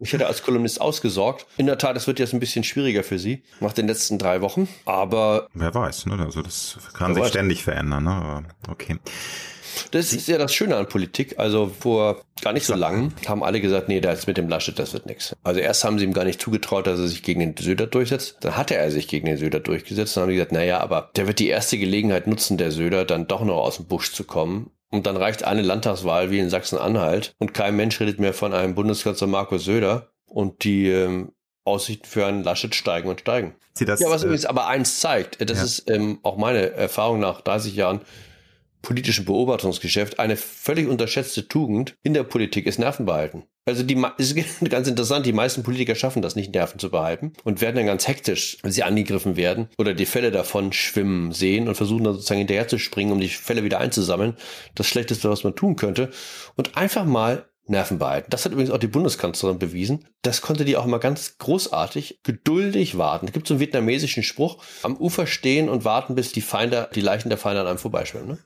Ich hätte als Kolumnist ausgesorgt. In der Tat, es wird jetzt ein bisschen schwieriger für Sie nach den letzten drei Wochen. Aber wer weiß, ne? Also das kann sich weiß. ständig verändern. Ne? Okay. Das ist ja das Schöne an Politik. Also vor gar nicht so lang haben alle gesagt, nee, da ist mit dem Laschet, das wird nichts. Also erst haben sie ihm gar nicht zugetraut, dass er sich gegen den Söder durchsetzt. Dann hatte er sich gegen den Söder durchgesetzt. Dann haben die gesagt, naja, aber der wird die erste Gelegenheit nutzen, der Söder, dann doch noch aus dem Busch zu kommen. Und dann reicht eine Landtagswahl wie in Sachsen-Anhalt und kein Mensch redet mehr von einem Bundeskanzler Markus Söder. Und die ähm, Aussichten für einen Laschet steigen und steigen. Sie das, ja, was äh, übrigens aber eins zeigt, das ja. ist ähm, auch meine Erfahrung nach 30 Jahren politischen Beobachtungsgeschäft, eine völlig unterschätzte Tugend in der Politik ist Nerven behalten. Also die ist ganz interessant, die meisten Politiker schaffen das nicht, Nerven zu behalten und werden dann ganz hektisch, wenn sie angegriffen werden oder die Fälle davon schwimmen sehen und versuchen dann sozusagen hinterher zu springen, um die Fälle wieder einzusammeln. Das Schlechteste, was man tun könnte. Und einfach mal Nerven behalten. Das hat übrigens auch die Bundeskanzlerin bewiesen. Das konnte die auch mal ganz großartig geduldig warten. Es gibt so einen vietnamesischen Spruch, am Ufer stehen und warten, bis die Feinde, die Leichen der Feinde an einem vorbeischwimmen. Ne?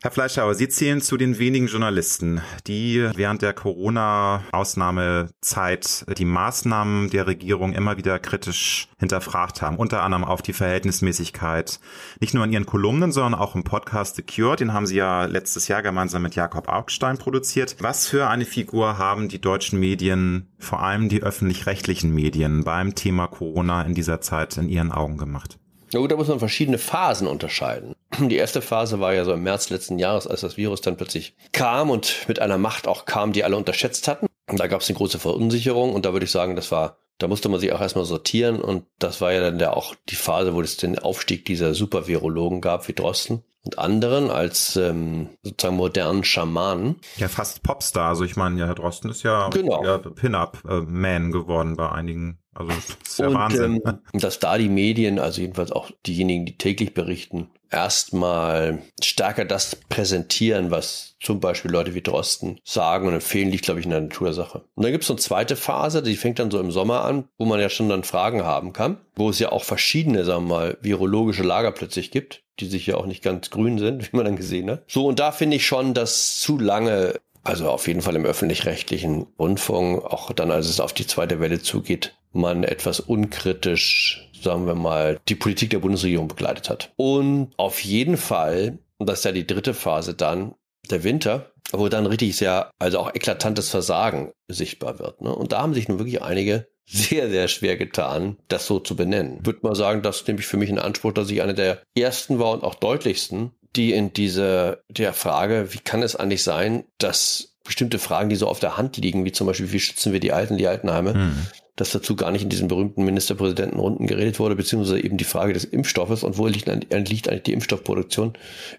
Herr Fleischhauer, Sie zählen zu den wenigen Journalisten, die während der Corona-Ausnahmezeit die Maßnahmen der Regierung immer wieder kritisch hinterfragt haben, unter anderem auf die Verhältnismäßigkeit, nicht nur in Ihren Kolumnen, sondern auch im Podcast The Cure, den haben Sie ja letztes Jahr gemeinsam mit Jakob Augstein produziert. Was für eine Figur haben die deutschen Medien, vor allem die öffentlich-rechtlichen Medien, beim Thema Corona in dieser Zeit in Ihren Augen gemacht? Na gut, da muss man verschiedene Phasen unterscheiden. Die erste Phase war ja so im März letzten Jahres, als das Virus dann plötzlich kam und mit einer Macht auch kam, die alle unterschätzt hatten. Und da gab es eine große Verunsicherung und da würde ich sagen, das war, da musste man sich auch erstmal sortieren und das war ja dann ja auch die Phase, wo es den Aufstieg dieser Supervirologen gab, wie Drosten und anderen als ähm, sozusagen modernen Schamanen. Ja, fast Popstar. Also ich meine, ja, Herr Drosten ist ja, genau. ja Pin-Up-Man geworden bei einigen also das ist ja und, Wahnsinn. Ähm, dass da die Medien, also jedenfalls auch diejenigen, die täglich berichten, erstmal stärker das präsentieren, was zum Beispiel Leute wie Drosten sagen und empfehlen, liegt, glaube ich, in der Natur der Sache. Und dann gibt es so eine zweite Phase, die fängt dann so im Sommer an, wo man ja schon dann Fragen haben kann, wo es ja auch verschiedene, sagen wir mal, virologische Lager plötzlich gibt, die sich ja auch nicht ganz grün sind, wie man dann gesehen hat. So, und da finde ich schon, dass zu lange also auf jeden Fall im öffentlich-rechtlichen Rundfunk, auch dann, als es auf die zweite Welle zugeht, man etwas unkritisch, sagen wir mal, die Politik der Bundesregierung begleitet hat. Und auf jeden Fall, und das ist ja die dritte Phase dann, der Winter, wo dann richtig sehr, also auch eklatantes Versagen sichtbar wird. Ne? Und da haben sich nun wirklich einige sehr, sehr schwer getan, das so zu benennen. Würde mal sagen, das nehme ich für mich in Anspruch, dass ich einer der ersten war und auch deutlichsten, die in diese, der Frage, wie kann es eigentlich sein, dass bestimmte Fragen, die so auf der Hand liegen, wie zum Beispiel, wie schützen wir die Alten, die Altenheime, mhm dass dazu gar nicht in diesen berühmten Ministerpräsidentenrunden geredet wurde, beziehungsweise eben die Frage des Impfstoffes und wo liegt, liegt eigentlich die Impfstoffproduktion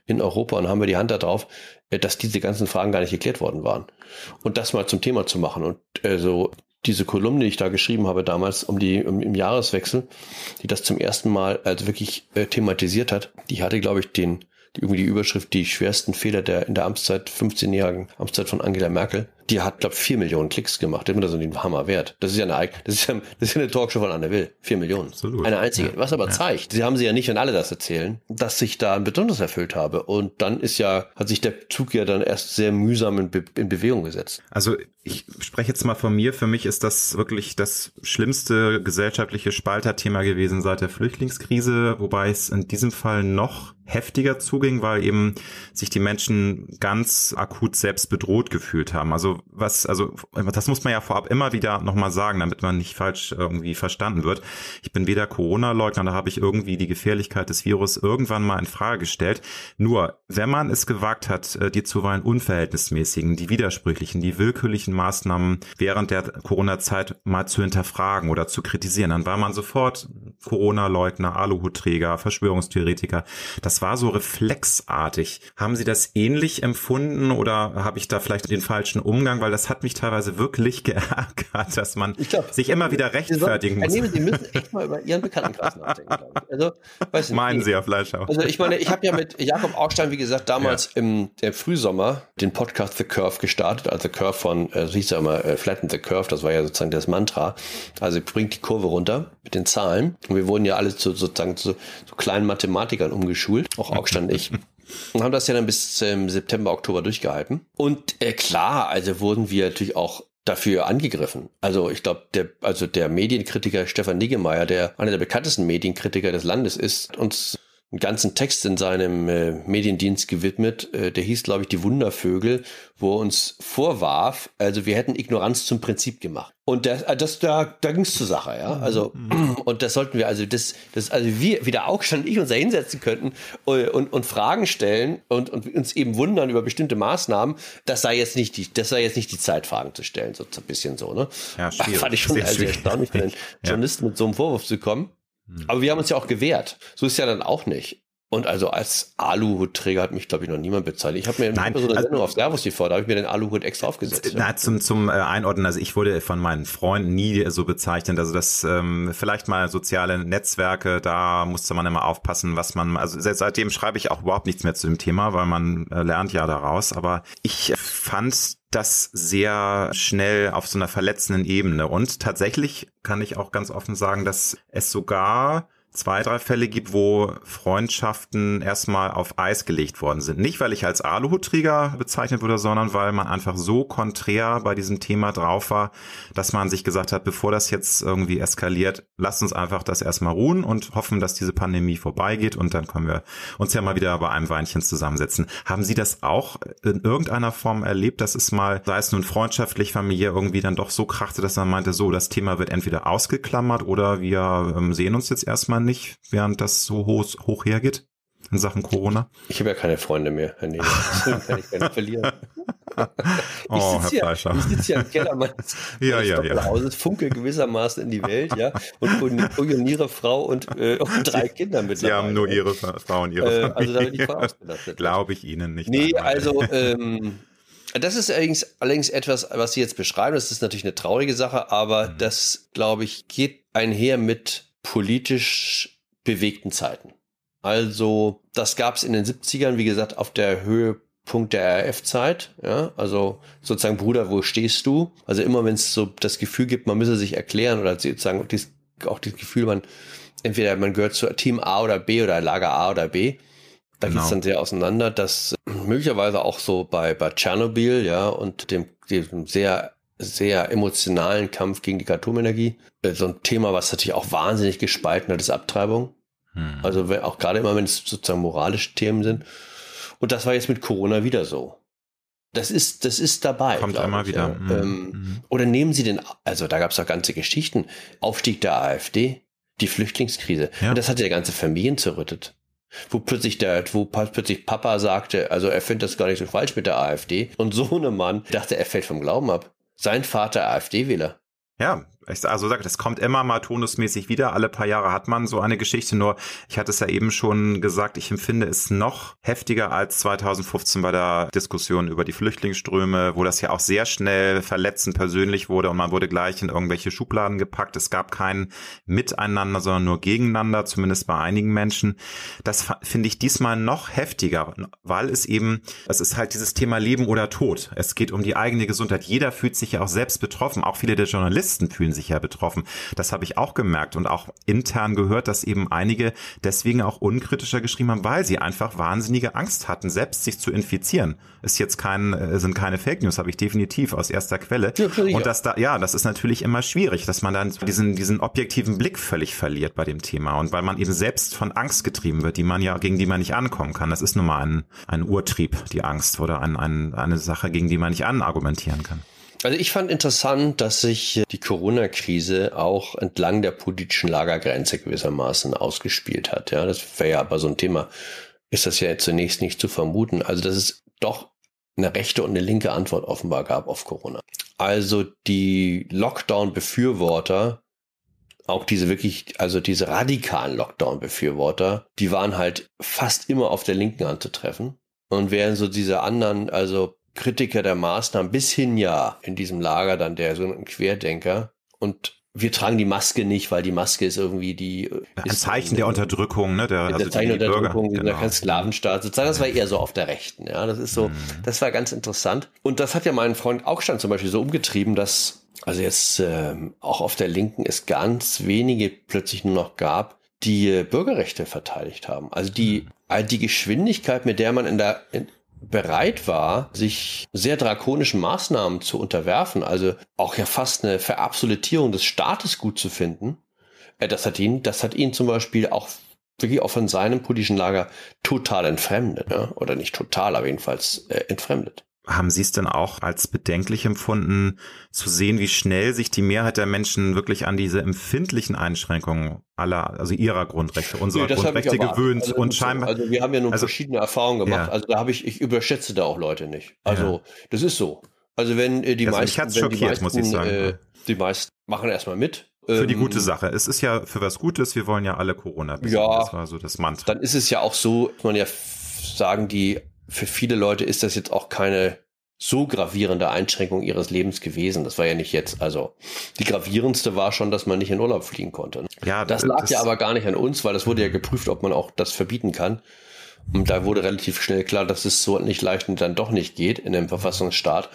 in Europa und haben wir die Hand darauf, äh, dass diese ganzen Fragen gar nicht geklärt worden waren. Und das mal zum Thema zu machen und äh, so diese Kolumne, die ich da geschrieben habe damals um die um, im Jahreswechsel, die das zum ersten Mal also wirklich äh, thematisiert hat, die hatte glaube ich den irgendwie die Überschrift die schwersten Fehler der in der Amtszeit 15-jährigen Amtszeit von Angela Merkel Die hat, glaube vier Millionen Klicks gemacht. Das ist mir so ein Hammer wert. Das ist ja eine, das ist ja, das ist ja eine Talkshow von Anne Will. Vier Millionen. Absolut. Eine einzige. Ja. Was aber ja. zeigt, sie haben sie ja nicht, wenn alle das erzählen, dass sich da ein Besonderes erfüllt habe. Und dann ist ja, hat sich der Zug ja dann erst sehr mühsam in, Be in Bewegung gesetzt. Also ich spreche jetzt mal von mir. Für mich ist das wirklich das schlimmste gesellschaftliche Spalterthema gewesen seit der Flüchtlingskrise, wobei es in diesem Fall noch heftiger zuging, weil eben sich die Menschen ganz akut selbst bedroht gefühlt haben. Also was, also das muss man ja vorab immer wieder nochmal sagen, damit man nicht falsch irgendwie verstanden wird. Ich bin weder Corona-Leugner, da habe ich irgendwie die Gefährlichkeit des Virus irgendwann mal in Frage gestellt. Nur, wenn man es gewagt hat, äh, die zuweilen unverhältnismäßigen, die widersprüchlichen, die willkürlichen Maßnahmen während der Corona-Zeit mal zu hinterfragen oder zu kritisieren, dann war man sofort Corona-Leugner, Aluhutträger, Verschwörungstheoretiker. Das war so reflexartig. Haben Sie das ähnlich empfunden oder habe ich da vielleicht den falschen Umgang? Weil das hat mich teilweise wirklich geärgert, dass man glaub, sich immer wieder rechtfertigen muss. Sie müssen echt mal über Ihren Bekanntenkreis nachdenken, Also, weiß nicht, Meinen Sie ja Fleischhauer. Also ich meine, ich habe ja mit Jakob Augstein, wie gesagt, damals ja. im Frühsommer den Podcast The Curve gestartet. Also The Curve von, äh, hieß ja immer äh, Flatten the Curve, das war ja sozusagen das Mantra. Also bringt die Kurve runter mit den Zahlen. Und wir wurden ja alle zu, sozusagen zu so kleinen Mathematikern umgeschult auch Augstein ich. Und haben das ja dann bis ähm, September, Oktober durchgehalten. Und äh, klar, also wurden wir natürlich auch dafür angegriffen. Also ich glaube, der, also der Medienkritiker Stefan Niggemeier, der einer der bekanntesten Medienkritiker des Landes ist, uns einen ganzen Text in seinem äh, Mediendienst gewidmet. Äh, der hieß, glaube ich, die Wundervögel, wo er uns vorwarf, also wir hätten Ignoranz zum Prinzip gemacht. Und das, äh, das da, da ging es zur Sache, ja. Mhm. Also mhm. und das sollten wir, also das, das, also wir, wie der Augstand ich uns da hinsetzen könnten und, äh, und, und Fragen stellen und, und uns eben wundern über bestimmte Maßnahmen, das sei jetzt nicht die, das sei jetzt nicht die Zeit, Fragen zu stellen, so ein bisschen so, ne? Ja, schwierig. Fand ich schon sehr also erstaunlich, für einen Journalisten ja. mit so einem Vorwurf zu kommen. Aber wir haben uns ja auch gewehrt. So ist ja dann auch nicht. Und also als Aluhutträger hat mich, glaube ich, noch niemand bezahlt. Ich habe mir Nein, so eine also, Sendung auf Servus TV, da habe ich mir den Aluhut extra aufgesetzt. Na, ja. zum, zum äh, Einordnen, also ich wurde von meinen Freunden nie so bezeichnet. Also das ähm, vielleicht mal soziale Netzwerke, da musste man immer aufpassen, was man, also seitdem schreibe ich auch überhaupt nichts mehr zu dem Thema, weil man äh, lernt ja daraus. Aber ich fand das sehr schnell auf so einer verletzenden Ebene. Und tatsächlich kann ich auch ganz offen sagen, dass es sogar zwei, drei Fälle gibt, wo Freundschaften erstmal auf Eis gelegt worden sind. Nicht, weil ich als Aluhutträger bezeichnet wurde, sondern weil man einfach so konträr bei diesem Thema drauf war, dass man sich gesagt hat, bevor das jetzt irgendwie eskaliert, lasst uns einfach das erstmal ruhen und hoffen, dass diese Pandemie vorbeigeht und dann können wir uns ja mal wieder bei einem Weinchen zusammensetzen. Haben Sie das auch in irgendeiner Form erlebt, dass es mal, sei es nun freundschaftlich, familiär irgendwie dann doch so krachte, dass man meinte, so, das Thema wird entweder ausgeklammert oder wir ähm, sehen uns jetzt erstmal man nicht, während das so hoch, hoch hergeht in Sachen Corona? Ich habe ja keine Freunde mehr, Herr Nele. Deswegen kann ich keine verlieren. oh, ich sitze hier, sitz hier im Keller meines, ja, ja, ja. Hauses, funke gewissermaßen in die Welt, ja, und urioniere Frau und, äh, und drei Kinder mit. Sie haben nur Ihre Frau und Ihre äh, Also da bin ich. Glaube ich Ihnen nicht. Nee, also ähm, das ist allerdings, allerdings etwas, was Sie jetzt beschreiben. Das ist natürlich eine traurige Sache, aber mhm. das, glaube ich, geht einher mit politisch bewegten Zeiten. Also, das gab es in den 70ern, wie gesagt, auf der Höhepunkt der RF-Zeit. Ja, also sozusagen, Bruder, wo stehst du? Also immer, wenn es so das Gefühl gibt, man müsse sich erklären oder sozusagen auch das Gefühl, man entweder man gehört zu Team A oder B oder Lager A oder B. Da genau. geht's dann sehr auseinander, dass möglicherweise auch so bei, bei Tschernobyl, ja, und dem, dem sehr sehr emotionalen Kampf gegen die Atomenergie. Äh, so ein Thema, was natürlich auch wahnsinnig gespalten hat, ist Abtreibung. Hm. Also auch gerade immer, wenn es sozusagen moralische Themen sind. Und das war jetzt mit Corona wieder so. Das ist, das ist dabei. Kommt einmal ich, wieder. Ja. Mhm. Oder nehmen Sie den, also da gab es auch ganze Geschichten. Aufstieg der AfD, die Flüchtlingskrise. Ja. Und das hat ja ganze Familien zerrüttet. Wo plötzlich der, wo plötzlich Papa sagte, also er findet das gar nicht so falsch mit der AfD. Und so eine Mann dachte, er fällt vom Glauben ab. Sein Vater AfD-Wähler. Ja, ich also sage, das kommt immer mal tonusmäßig wieder. Alle paar Jahre hat man so eine Geschichte. Nur, ich hatte es ja eben schon gesagt, ich empfinde es noch heftiger als 2015 bei der Diskussion über die Flüchtlingsströme, wo das ja auch sehr schnell verletzend persönlich wurde und man wurde gleich in irgendwelche Schubladen gepackt. Es gab kein Miteinander, sondern nur gegeneinander, zumindest bei einigen Menschen. Das finde ich diesmal noch heftiger, weil es eben, es ist halt dieses Thema Leben oder Tod. Es geht um die eigene Gesundheit. Jeder fühlt sich ja auch selbst betroffen. Auch viele der Journalisten fühlen sich ja betroffen. Das habe ich auch gemerkt und auch intern gehört, dass eben einige deswegen auch unkritischer geschrieben haben, weil sie einfach wahnsinnige Angst hatten, selbst sich zu infizieren. Ist jetzt kein, äh, sind keine Fake News, habe ich definitiv aus erster Quelle. Ja, und das da, ja, das ist natürlich immer schwierig, dass man dann diesen, diesen objektiven Blick völlig verliert bei dem Thema und weil man eben selbst von Angst getrieben wird, die man ja, gegen die man nicht ankommen kann. Das ist nun mal ein, ein Urtrieb, die Angst oder ein, ein, eine Sache, gegen die man nicht anargumentieren kann. Also ich fand interessant, dass sich die Corona-Krise auch entlang der politischen Lagergrenze gewissermaßen ausgespielt hat. Ja, das wäre ja aber so ein Thema, ist das ja zunächst nicht zu vermuten. Also dass es doch eine rechte und eine linke Antwort offenbar gab auf Corona. Also die Lockdown-Befürworter, auch diese wirklich, also diese radikalen Lockdown-Befürworter, die waren halt fast immer auf der linken anzutreffen. Und während so diese anderen, also Kritiker der Maßnahmen bis hin ja in diesem Lager dann der sogenannten Querdenker und wir tragen die Maske nicht, weil die Maske ist irgendwie die ein ist Zeichen der Unterdrückung, ne? Der, also Zeichen der Unterdrückung, genau. kein Sklavenstaat. Sozusagen, das war eher so auf der Rechten. Ja, das ist so, mhm. das war ganz interessant. Und das hat ja meinen Freund Augstein zum Beispiel so umgetrieben, dass also jetzt ähm, auch auf der Linken es ganz wenige plötzlich nur noch gab, die äh, Bürgerrechte verteidigt haben. Also die, mhm. die Geschwindigkeit, mit der man in der in, bereit war, sich sehr drakonischen Maßnahmen zu unterwerfen, also auch ja fast eine Verabsolutierung des Staates gut zu finden, äh, das hat ihn, das hat ihn zum Beispiel auch wirklich auch von seinem politischen Lager total entfremdet, ja? oder nicht total, aber jedenfalls äh, entfremdet. Haben Sie es denn auch als bedenklich empfunden, zu sehen, wie schnell sich die Mehrheit der Menschen wirklich an diese empfindlichen Einschränkungen aller, also ihrer Grundrechte, unserer nee, Grundrechte gewöhnt also, und scheinbar. Also wir haben ja nun also, verschiedene Erfahrungen gemacht. Ja. Also da habe ich, ich überschätze da auch Leute nicht. Also ja. das ist so. Also wenn äh, die also meisten, mich schockiert, die meisten, muss ich sagen. Äh, die meisten machen erstmal mit. Für die gute ähm, Sache. Es ist ja für was Gutes. Wir wollen ja alle Corona besiegen. Ja, das war so das Mantra. Dann ist es ja auch so, man ja sagen, die für viele Leute ist das jetzt auch keine so gravierende Einschränkung ihres Lebens gewesen. Das war ja nicht jetzt, also die gravierendste war schon, dass man nicht in Urlaub fliegen konnte. Ja, das lag das ja aber gar nicht an uns, weil das wurde ja geprüft, ob man auch das verbieten kann. Und da wurde relativ schnell klar, dass es so nicht leicht und dann doch nicht geht in einem Verfassungsstaat.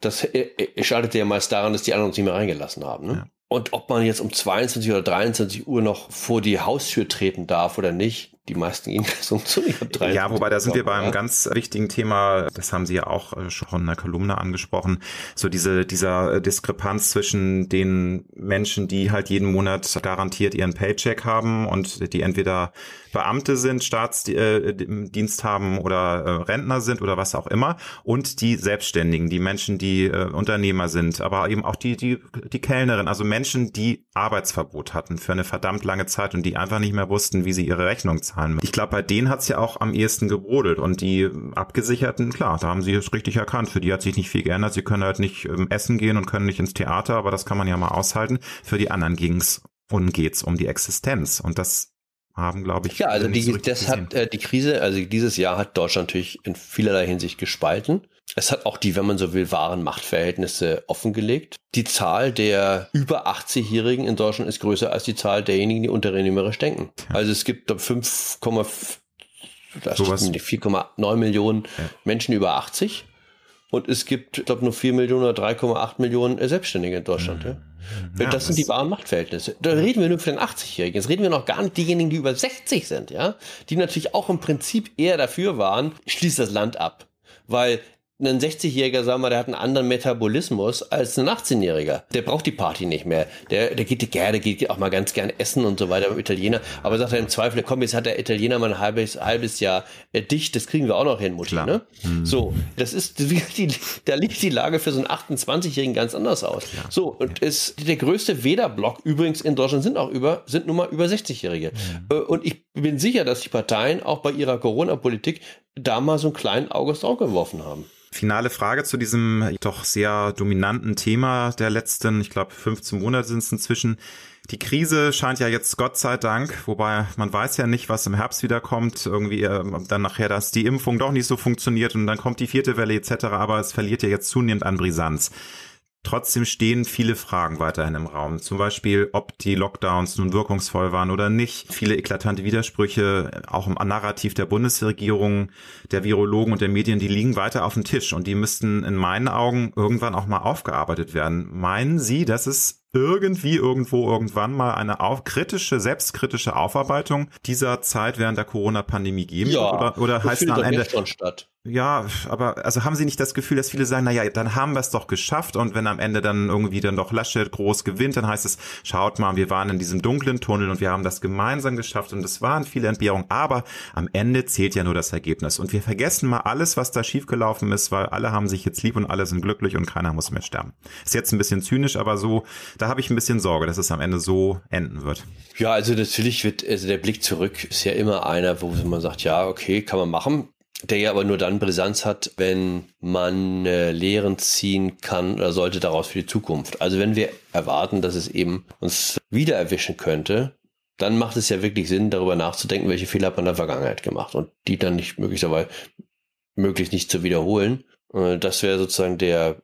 Das äh, äh, schaltete ja meist daran, dass die anderen uns nicht mehr reingelassen haben. Ne? Ja. Und ob man jetzt um 22 oder 23 Uhr noch vor die Haustür treten darf oder nicht, die meisten gehen so zu Ja, wobei da sind wir beim ganz wichtigen Thema, das haben Sie ja auch äh, schon in der Kolumne angesprochen, so diese, dieser äh, Diskrepanz zwischen den Menschen, die halt jeden Monat garantiert ihren Paycheck haben und die entweder Beamte sind, Staatsdienst haben oder äh, Rentner sind oder was auch immer und die Selbstständigen, die Menschen, die Unternehmer sind, aber eben auch die, die, die Kellnerin, also Menschen, die Arbeitsverbot hatten für eine verdammt lange Zeit und die einfach nicht mehr wussten, wie sie ihre Rechnung zahlen zahlen. Ich glaube, bei denen hat's ja auch am ehesten gebrodelt und die Abgesicherten, klar, da haben sie es richtig erkannt. Für die hat sich nicht viel geändert. Sie können halt nicht ähm, essen gehen und können nicht ins Theater, aber das kann man ja mal aushalten. Für die anderen ging's und geht's um die Existenz und das haben, glaube ich. Ja, also die, das hat äh, die Krise, also dieses Jahr hat Deutschland natürlich in vielerlei Hinsicht gespalten. Es hat auch die, wenn man so will, wahren Machtverhältnisse offengelegt. Die Zahl der über 80-Jährigen in Deutschland ist größer als die Zahl derjenigen, die unternehmerisch denken. Ja. Also es gibt 4,9 Millionen ja. Menschen über 80 und es gibt, ich glaube, nur 4 Millionen oder 3,8 Millionen Selbstständige in Deutschland. Mhm. Ja. Ja, das sind die wahren Machtverhältnisse. Da reden wir nur für den 80-Jährigen. Jetzt reden wir noch gar nicht diejenigen, die über 60 sind, ja, die natürlich auch im Prinzip eher dafür waren, schließt das Land ab. Weil ein 60-Jähriger, sagen wir, der hat einen anderen Metabolismus als ein 18-Jähriger. Der braucht die Party nicht mehr. Der, der geht gerne, geht auch mal ganz gern essen und so weiter beim Italiener. Aber sagt er im Zweifel, komm, jetzt hat der Italiener mal ein halbes, halbes Jahr äh, dicht, das kriegen wir auch noch hin, Mutti, Klar. ne? Mhm. So, das ist, die, da liegt die Lage für so einen 28-Jährigen ganz anders aus. Klar. So, und ist der größte Wählerblock übrigens in Deutschland sind auch über, sind nun mal über 60-Jährige. Mhm. Äh, und ich bin sicher, dass die Parteien auch bei ihrer Corona-Politik da mal so einen kleinen August auch geworfen haben. Finale Frage zu diesem doch sehr dominanten Thema der letzten, ich glaube, 15 Monate sind es inzwischen. Die Krise scheint ja jetzt Gott sei Dank, wobei man weiß ja nicht, was im Herbst wiederkommt, irgendwie äh, dann nachher, dass die Impfung doch nicht so funktioniert und dann kommt die vierte Welle etc., aber es verliert ja jetzt zunehmend an Brisanz. Trotzdem stehen viele Fragen weiterhin im Raum. Zum Beispiel, ob die Lockdowns nun wirkungsvoll waren oder nicht. Viele eklatante Widersprüche, auch im Narrativ der Bundesregierung, der Virologen und der Medien, die liegen weiter auf dem Tisch und die müssten in meinen Augen irgendwann auch mal aufgearbeitet werden. Meinen Sie, dass es irgendwie irgendwo irgendwann mal eine auf, kritische, selbstkritische Aufarbeitung dieser Zeit während der Corona-Pandemie geben ja, oder, oder heißt es am Ende schon statt. Ja, aber also haben Sie nicht das Gefühl, dass viele sagen, na ja, dann haben wir es doch geschafft und wenn am Ende dann irgendwie dann doch Laschet groß gewinnt, dann heißt es, schaut mal, wir waren in diesem dunklen Tunnel und wir haben das gemeinsam geschafft und es waren viele Entbehrungen, aber am Ende zählt ja nur das Ergebnis und wir vergessen mal alles, was da schiefgelaufen ist, weil alle haben sich jetzt lieb und alle sind glücklich und keiner muss mehr sterben. Ist jetzt ein bisschen zynisch, aber so, da habe ich ein bisschen Sorge, dass es am Ende so enden wird. Ja, also natürlich wird, also der Blick zurück ist ja immer einer, wo man sagt, ja, okay, kann man machen der ja aber nur dann Brisanz hat, wenn man äh, Lehren ziehen kann oder sollte daraus für die Zukunft. Also wenn wir erwarten, dass es eben uns wieder erwischen könnte, dann macht es ja wirklich Sinn, darüber nachzudenken, welche Fehler hat man in der Vergangenheit gemacht und die dann nicht möglicherweise möglichst nicht zu wiederholen. Äh, das wäre sozusagen der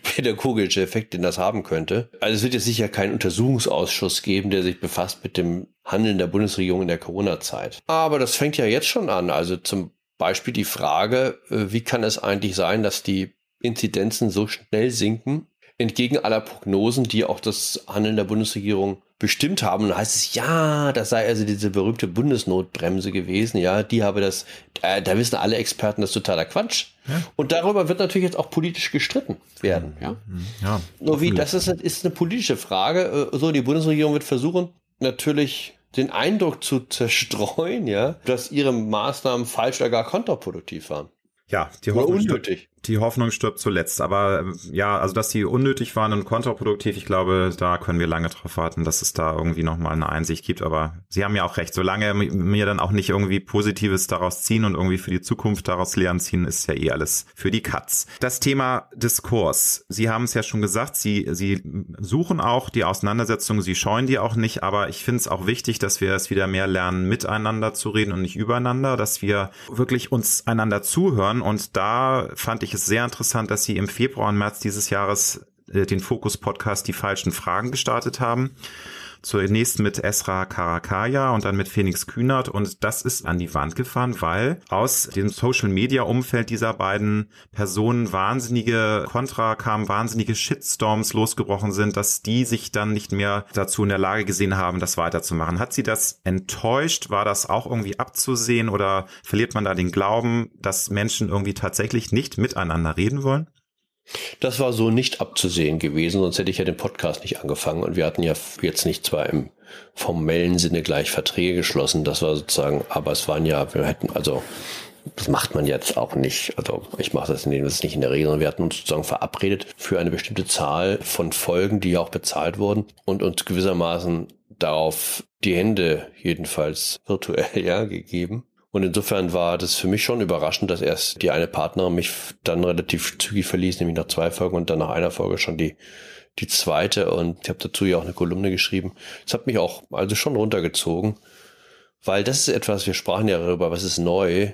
pädagogische Effekt, den das haben könnte. Also es wird jetzt sicher keinen Untersuchungsausschuss geben, der sich befasst mit dem Handeln der Bundesregierung in der Corona-Zeit. Aber das fängt ja jetzt schon an. Also zum Beispiel die Frage, äh, wie kann es eigentlich sein, dass die Inzidenzen so schnell sinken, entgegen aller Prognosen, die auch das Handeln der Bundesregierung bestimmt haben. Und da heißt es, ja, das sei also diese berühmte Bundesnotbremse gewesen, ja, die habe das, äh, da wissen alle Experten, das ist totaler Quatsch. Ja. Und darüber wird natürlich jetzt auch politisch gestritten werden, ja. ja Nur wie, das ist, ist eine politische Frage. Äh, so, die Bundesregierung wird versuchen, natürlich den Eindruck zu zerstreuen, ja, dass ihre Maßnahmen falsch oder gar kontraproduktiv waren. Ja, die Hoffnung, unnötig die Hoffnung stirbt zuletzt. Aber ähm, ja, also dass die unnötig waren und kontraproduktiv, ich glaube, da können wir lange drauf warten, dass es da irgendwie nochmal eine Einsicht gibt. Aber Sie haben ja auch recht, solange mir dann auch nicht irgendwie Positives daraus ziehen und irgendwie für die Zukunft daraus Lehren ziehen, ist ja eh alles für die Katz. Das Thema Diskurs. Sie haben es ja schon gesagt, Sie, Sie suchen auch die Auseinandersetzung, Sie scheuen die auch nicht, aber ich finde es auch wichtig, dass wir es wieder mehr lernen, miteinander zu reden und nicht übereinander, dass wir wirklich uns einander zuhören und da fand ich ich es sehr interessant, dass Sie im Februar und März dieses Jahres äh, den Fokus-Podcast Die falschen Fragen gestartet haben. Zunächst mit Esra Karakaya und dann mit Phoenix Kühnert und das ist an die Wand gefahren, weil aus dem Social Media Umfeld dieser beiden Personen wahnsinnige Kontra kamen, wahnsinnige Shitstorms losgebrochen sind, dass die sich dann nicht mehr dazu in der Lage gesehen haben, das weiterzumachen. Hat sie das enttäuscht? War das auch irgendwie abzusehen oder verliert man da den Glauben, dass Menschen irgendwie tatsächlich nicht miteinander reden wollen? Das war so nicht abzusehen gewesen, sonst hätte ich ja den Podcast nicht angefangen. Und wir hatten ja jetzt nicht zwar im formellen Sinne gleich Verträge geschlossen, das war sozusagen, aber es waren ja, wir hätten, also das macht man jetzt auch nicht. Also ich mache das in dem das nicht in der Regel, sondern wir hatten uns sozusagen verabredet für eine bestimmte Zahl von Folgen, die ja auch bezahlt wurden und uns gewissermaßen darauf die Hände jedenfalls virtuell ja gegeben und insofern war das für mich schon überraschend, dass erst die eine Partnerin mich dann relativ zügig verließ, nämlich nach zwei Folgen und dann nach einer Folge schon die, die zweite. Und ich habe dazu ja auch eine Kolumne geschrieben. Das hat mich auch also schon runtergezogen, weil das ist etwas, wir sprachen ja darüber, was ist neu.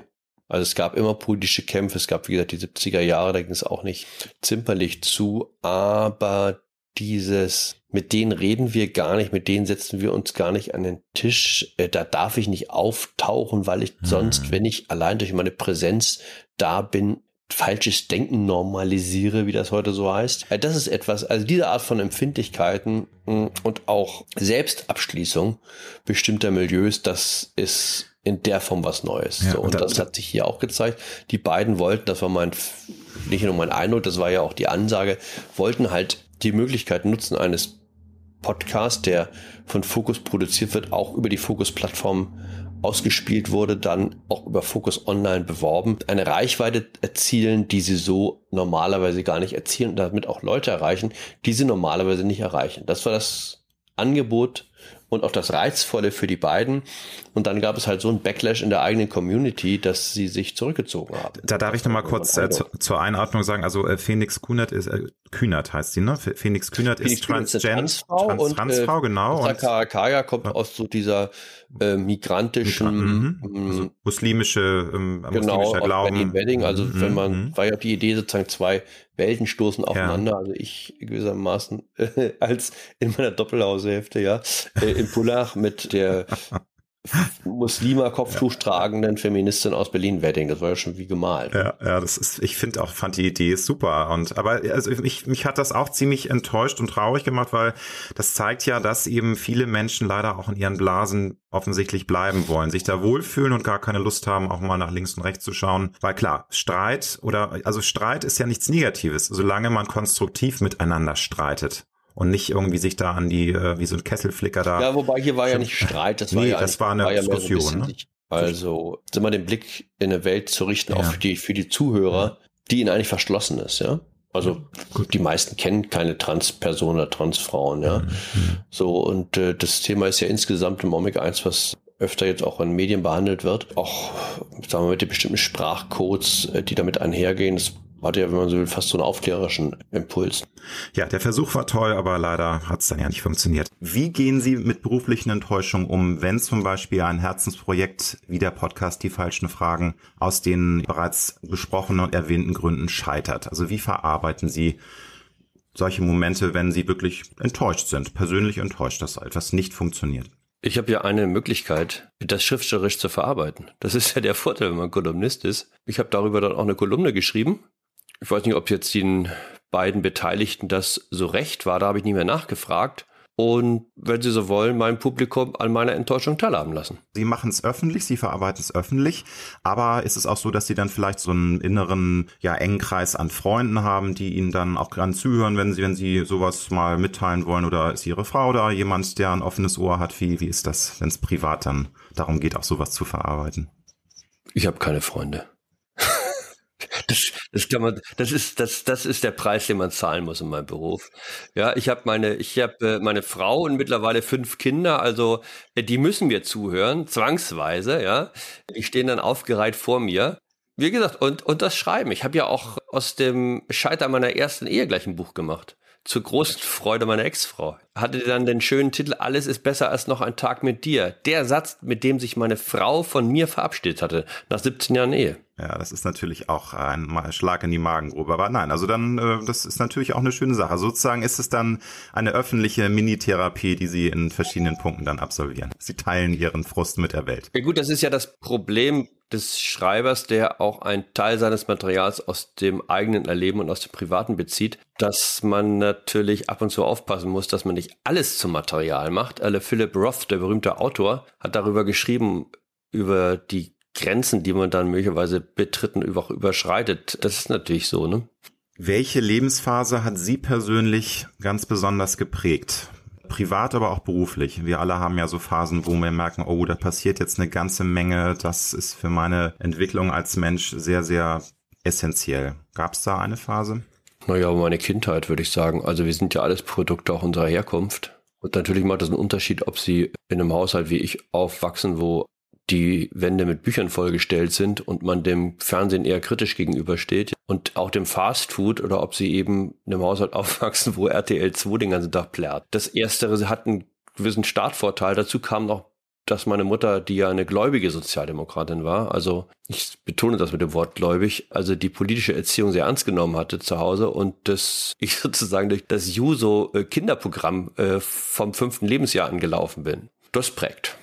Also es gab immer politische Kämpfe, es gab wie gesagt die 70er Jahre, da ging es auch nicht zimperlich zu, aber dieses, mit denen reden wir gar nicht, mit denen setzen wir uns gar nicht an den Tisch, äh, da darf ich nicht auftauchen, weil ich mhm. sonst, wenn ich allein durch meine Präsenz da bin, falsches Denken normalisiere, wie das heute so heißt. Äh, das ist etwas, also diese Art von Empfindlichkeiten mm, und auch Selbstabschließung bestimmter Milieus, das ist in der Form was Neues. Ja, so, und, und das, das hat sich hier auch gezeigt. Die beiden wollten, das war mein, nicht nur mein Eindruck, das war ja auch die Ansage, wollten halt die Möglichkeit nutzen eines Podcasts, der von Focus produziert wird, auch über die Focus-Plattform ausgespielt wurde, dann auch über Focus Online beworben, eine Reichweite erzielen, die sie so normalerweise gar nicht erzielen und damit auch Leute erreichen, die sie normalerweise nicht erreichen. Das war das Angebot und auch das Reizvolle für die beiden. Und dann gab es halt so einen Backlash in der eigenen Community, dass sie sich zurückgezogen haben. Da darf ich noch mal kurz äh, zu, zur Einordnung sagen, also äh, Phoenix Kunert ist, äh, Kühnert heißt sie, ne? Phoenix Kühnert ist Transgen, Transfrau, Trans, und, Transfrau, genau. Und Karakaya kommt aus so dieser äh, migrantischen, mhm. Mm, also muslimische, ähm, genau, muslimischer Glauben. Wedding, also mhm. wenn man, mhm. war ja die Idee sozusagen zwei Welten stoßen aufeinander. Ja. Also ich gewissermaßen äh, als in meiner Doppelhaushälfte, ja, äh, im Pullach mit der Muslima Kopftuch tragenden Feministin aus Berlin Wedding. Das war ja schon wie gemalt. Ja, ja, das ist, ich finde auch, fand die Idee super. Und aber also ich, mich hat das auch ziemlich enttäuscht und traurig gemacht, weil das zeigt ja, dass eben viele Menschen leider auch in ihren Blasen offensichtlich bleiben wollen, sich da wohlfühlen und gar keine Lust haben, auch mal nach links und rechts zu schauen. Weil klar, Streit oder also Streit ist ja nichts Negatives, solange man konstruktiv miteinander streitet und nicht irgendwie sich da an die, äh, wie so ein Kesselflicker da. Ja, wobei hier war ja nicht Streit, das war nee, ja, das war eine war Diskussion. Ja ne? Also, immer den Blick in eine Welt zu richten, ja. auch für die, für die Zuhörer, die ihnen eigentlich verschlossen ist, ja. Also Gut. die meisten kennen keine Transperson oder Transfrauen, ja. Mhm. So, und äh, das Thema ist ja insgesamt im Omega 1, was öfter jetzt auch in Medien behandelt wird. Auch, sagen wir, mit den bestimmten Sprachcodes, äh, die damit einhergehen. Das hatte ja, wenn man so will, fast so einen aufklärerischen Impuls. Ja, der Versuch war toll, aber leider hat es dann ja nicht funktioniert. Wie gehen Sie mit beruflichen Enttäuschungen um, wenn zum Beispiel ein Herzensprojekt wie der Podcast Die falschen Fragen aus den bereits besprochenen und erwähnten Gründen scheitert? Also wie verarbeiten Sie solche Momente, wenn Sie wirklich enttäuscht sind, persönlich enttäuscht, dass etwas nicht funktioniert? Ich habe ja eine Möglichkeit, das schriftstellerisch zu verarbeiten. Das ist ja der Vorteil, wenn man Kolumnist ist. Ich habe darüber dann auch eine Kolumne geschrieben ich weiß nicht, ob jetzt den beiden Beteiligten das so recht war, da habe ich nie mehr nachgefragt. Und wenn Sie so wollen, mein Publikum an meiner Enttäuschung teilhaben lassen. Sie machen es öffentlich, Sie verarbeiten es öffentlich, aber ist es auch so, dass Sie dann vielleicht so einen inneren, ja, engen Kreis an Freunden haben, die Ihnen dann auch gern zuhören, wenn Sie, wenn Sie sowas mal mitteilen wollen oder ist Ihre Frau da jemand, der ein offenes Ohr hat? Wie, wie ist das, wenn es privat dann darum geht, auch sowas zu verarbeiten? Ich habe keine Freunde. Das, das kann man, das ist, das, das ist der Preis, den man zahlen muss in meinem Beruf. Ja, ich habe meine, ich habe äh, meine Frau und mittlerweile fünf Kinder, also äh, die müssen mir zuhören, zwangsweise, ja. Die stehen dann aufgereiht vor mir. Wie gesagt, und, und das Schreiben. Ich habe ja auch aus dem Scheitern meiner ersten Ehe gleich ein Buch gemacht zur großen Freude meiner Ex-Frau. Hatte dann den schönen Titel Alles ist besser als noch ein Tag mit dir. Der Satz, mit dem sich meine Frau von mir verabschiedet hatte, nach 17 Jahren Ehe. Ja, das ist natürlich auch ein Schlag in die Magengrube. Aber nein, also dann, äh, das ist natürlich auch eine schöne Sache. Sozusagen ist es dann eine öffentliche Minitherapie, die Sie in verschiedenen Punkten dann absolvieren. Sie teilen Ihren Frust mit der Welt. Ja gut, das ist ja das Problem des Schreibers, der auch einen Teil seines Materials aus dem eigenen Erleben und aus dem Privaten bezieht, dass man natürlich ab und zu aufpassen muss, dass man nicht alles zum Material macht. Alle Philip Roth, der berühmte Autor, hat darüber geschrieben, über die Grenzen, die man dann möglicherweise betritt und auch überschreitet. Das ist natürlich so, ne? Welche Lebensphase hat Sie persönlich ganz besonders geprägt? privat, aber auch beruflich. Wir alle haben ja so Phasen, wo wir merken, oh, da passiert jetzt eine ganze Menge. Das ist für meine Entwicklung als Mensch sehr, sehr essentiell. Gab es da eine Phase? Naja, meine Kindheit würde ich sagen. Also wir sind ja alles Produkte auch unserer Herkunft. Und natürlich macht es einen Unterschied, ob sie in einem Haushalt wie ich aufwachsen, wo die Wände mit Büchern vollgestellt sind und man dem Fernsehen eher kritisch gegenübersteht und auch dem Fastfood oder ob sie eben in einem Haushalt aufwachsen, wo RTL 2 den ganzen Tag plärt. Das Erstere hat einen gewissen Startvorteil. Dazu kam noch, dass meine Mutter, die ja eine gläubige Sozialdemokratin war, also ich betone das mit dem Wort gläubig, also die politische Erziehung sehr ernst genommen hatte zu Hause und dass ich sozusagen durch das Juso äh, äh, vom fünften Lebensjahr angelaufen bin. Das prägt.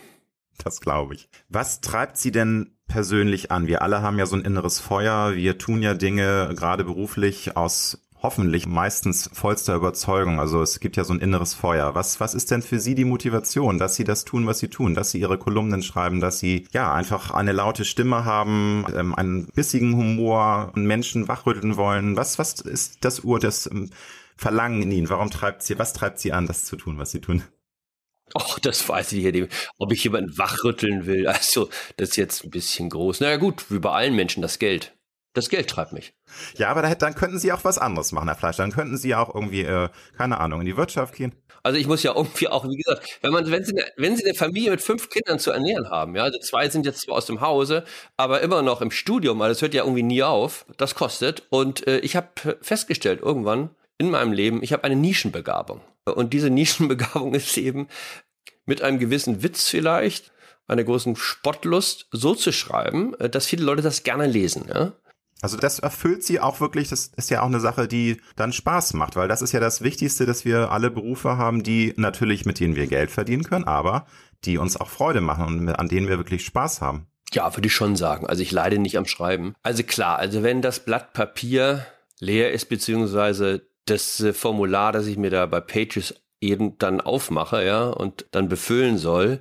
Das glaube ich. Was treibt Sie denn persönlich an? Wir alle haben ja so ein inneres Feuer. Wir tun ja Dinge, gerade beruflich, aus hoffentlich meistens vollster Überzeugung. Also es gibt ja so ein inneres Feuer. Was, was ist denn für Sie die Motivation, dass Sie das tun, was Sie tun, dass Sie Ihre Kolumnen schreiben, dass Sie ja einfach eine laute Stimme haben, ähm, einen bissigen Humor und Menschen wachrütteln wollen? Was, was ist das Ur des ähm, Verlangen in Ihnen? Warum treibt Sie, was treibt Sie an, das zu tun, was Sie tun? Och, das weiß ich nicht. Ob ich jemanden wachrütteln will, also das ist jetzt ein bisschen groß. Naja gut, wie bei allen Menschen das Geld. Das Geld treibt mich. Ja, aber dann könnten Sie auch was anderes machen, Herr Fleisch. Dann könnten Sie auch irgendwie, äh, keine Ahnung, in die Wirtschaft gehen. Also ich muss ja irgendwie auch, wie gesagt, wenn man, wenn Sie, eine, wenn Sie eine Familie mit fünf Kindern zu ernähren haben, ja, also zwei sind jetzt zwar aus dem Hause, aber immer noch im Studium, weil das hört ja irgendwie nie auf, das kostet. Und äh, ich habe festgestellt irgendwann in meinem Leben, ich habe eine Nischenbegabung. Und diese Nischenbegabung ist eben mit einem gewissen Witz vielleicht, einer großen Spottlust so zu schreiben, äh, dass viele Leute das gerne lesen. Ja? Also das erfüllt sie auch wirklich, das ist ja auch eine Sache, die dann Spaß macht, weil das ist ja das Wichtigste, dass wir alle Berufe haben, die natürlich, mit denen wir Geld verdienen können, aber die uns auch Freude machen und an denen wir wirklich Spaß haben. Ja, würde ich schon sagen. Also ich leide nicht am Schreiben. Also klar, also wenn das Blatt Papier leer ist, beziehungsweise das äh, Formular, das ich mir da bei Pages eben dann aufmache, ja, und dann befüllen soll,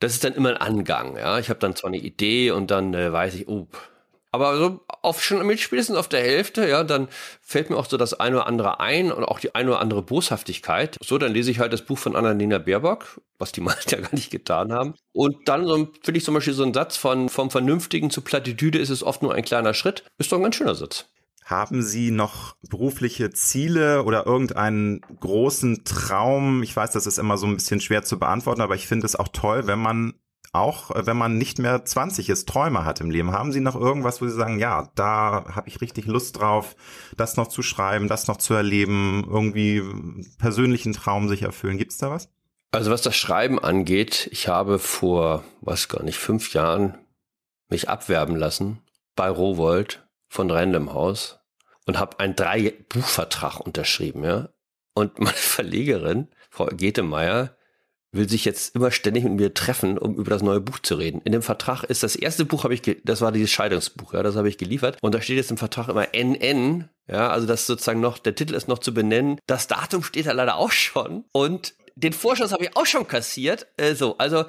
das ist dann immer ein Angang, ja. Ich habe dann zwar eine Idee und dann äh, weiß ich, oh, aber so auf schon mit spätestens auf der Hälfte, ja, dann fällt mir auch so das eine oder andere ein und auch die eine oder andere Boshaftigkeit. So, dann lese ich halt das Buch von Annalena Baerbock, was die meisten ja gar nicht getan haben. Und dann so finde ich zum Beispiel so einen Satz von vom Vernünftigen zu Plattitüde ist es oft nur ein kleiner Schritt. Ist doch ein ganz schöner Satz. Haben Sie noch berufliche Ziele oder irgendeinen großen Traum? Ich weiß, das ist immer so ein bisschen schwer zu beantworten, aber ich finde es auch toll, wenn man auch wenn man nicht mehr 20 ist, Träume hat im Leben. Haben Sie noch irgendwas, wo Sie sagen, ja, da habe ich richtig Lust drauf, das noch zu schreiben, das noch zu erleben, irgendwie persönlichen Traum sich erfüllen? Gibt's da was? Also was das Schreiben angeht, ich habe vor, was gar nicht, fünf Jahren mich abwerben lassen bei Rowold von Random House und habe einen drei Buchvertrag unterschrieben, ja. Und meine Verlegerin, Frau Getemeyer, will sich jetzt immer ständig mit mir treffen, um über das neue Buch zu reden. In dem Vertrag ist das erste Buch habe ich, das war dieses Scheidungsbuch, ja, das habe ich geliefert. Und da steht jetzt im Vertrag immer NN, ja, also das sozusagen noch, der Titel ist noch zu benennen. Das Datum steht da leider auch schon. Und den Vorschuss habe ich auch schon kassiert. Äh, so, also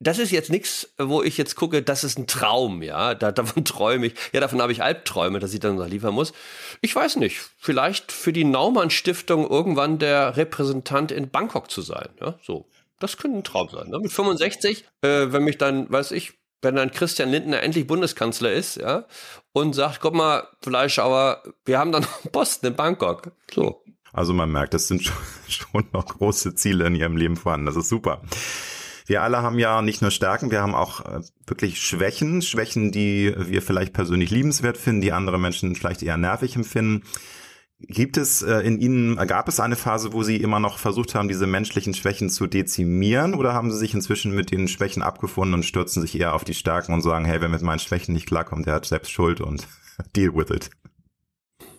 das ist jetzt nichts, wo ich jetzt gucke, das ist ein Traum, ja, da, davon träume ich. Ja, davon habe ich Albträume, dass ich dann noch liefern muss. Ich weiß nicht, vielleicht für die Naumann Stiftung irgendwann der Repräsentant in Bangkok zu sein, ja, so. Das könnte ein Traum sein. Ne? Mit 65, äh, wenn mich dann, weiß ich, wenn dann Christian Lindner endlich Bundeskanzler ist, ja, und sagt, guck mal, Fleischhauer, wir haben dann einen Posten in Bangkok. So. Also man merkt, das sind schon noch große Ziele in ihrem Leben vorhanden. Das ist super. Wir alle haben ja nicht nur Stärken, wir haben auch äh, wirklich Schwächen. Schwächen, die wir vielleicht persönlich liebenswert finden, die andere Menschen vielleicht eher nervig empfinden. Gibt es äh, in Ihnen, gab es eine Phase, wo Sie immer noch versucht haben, diese menschlichen Schwächen zu dezimieren oder haben Sie sich inzwischen mit den Schwächen abgefunden und stürzen sich eher auf die Stärken und sagen, hey, wer mit meinen Schwächen nicht klarkommt, der hat selbst Schuld und deal with it?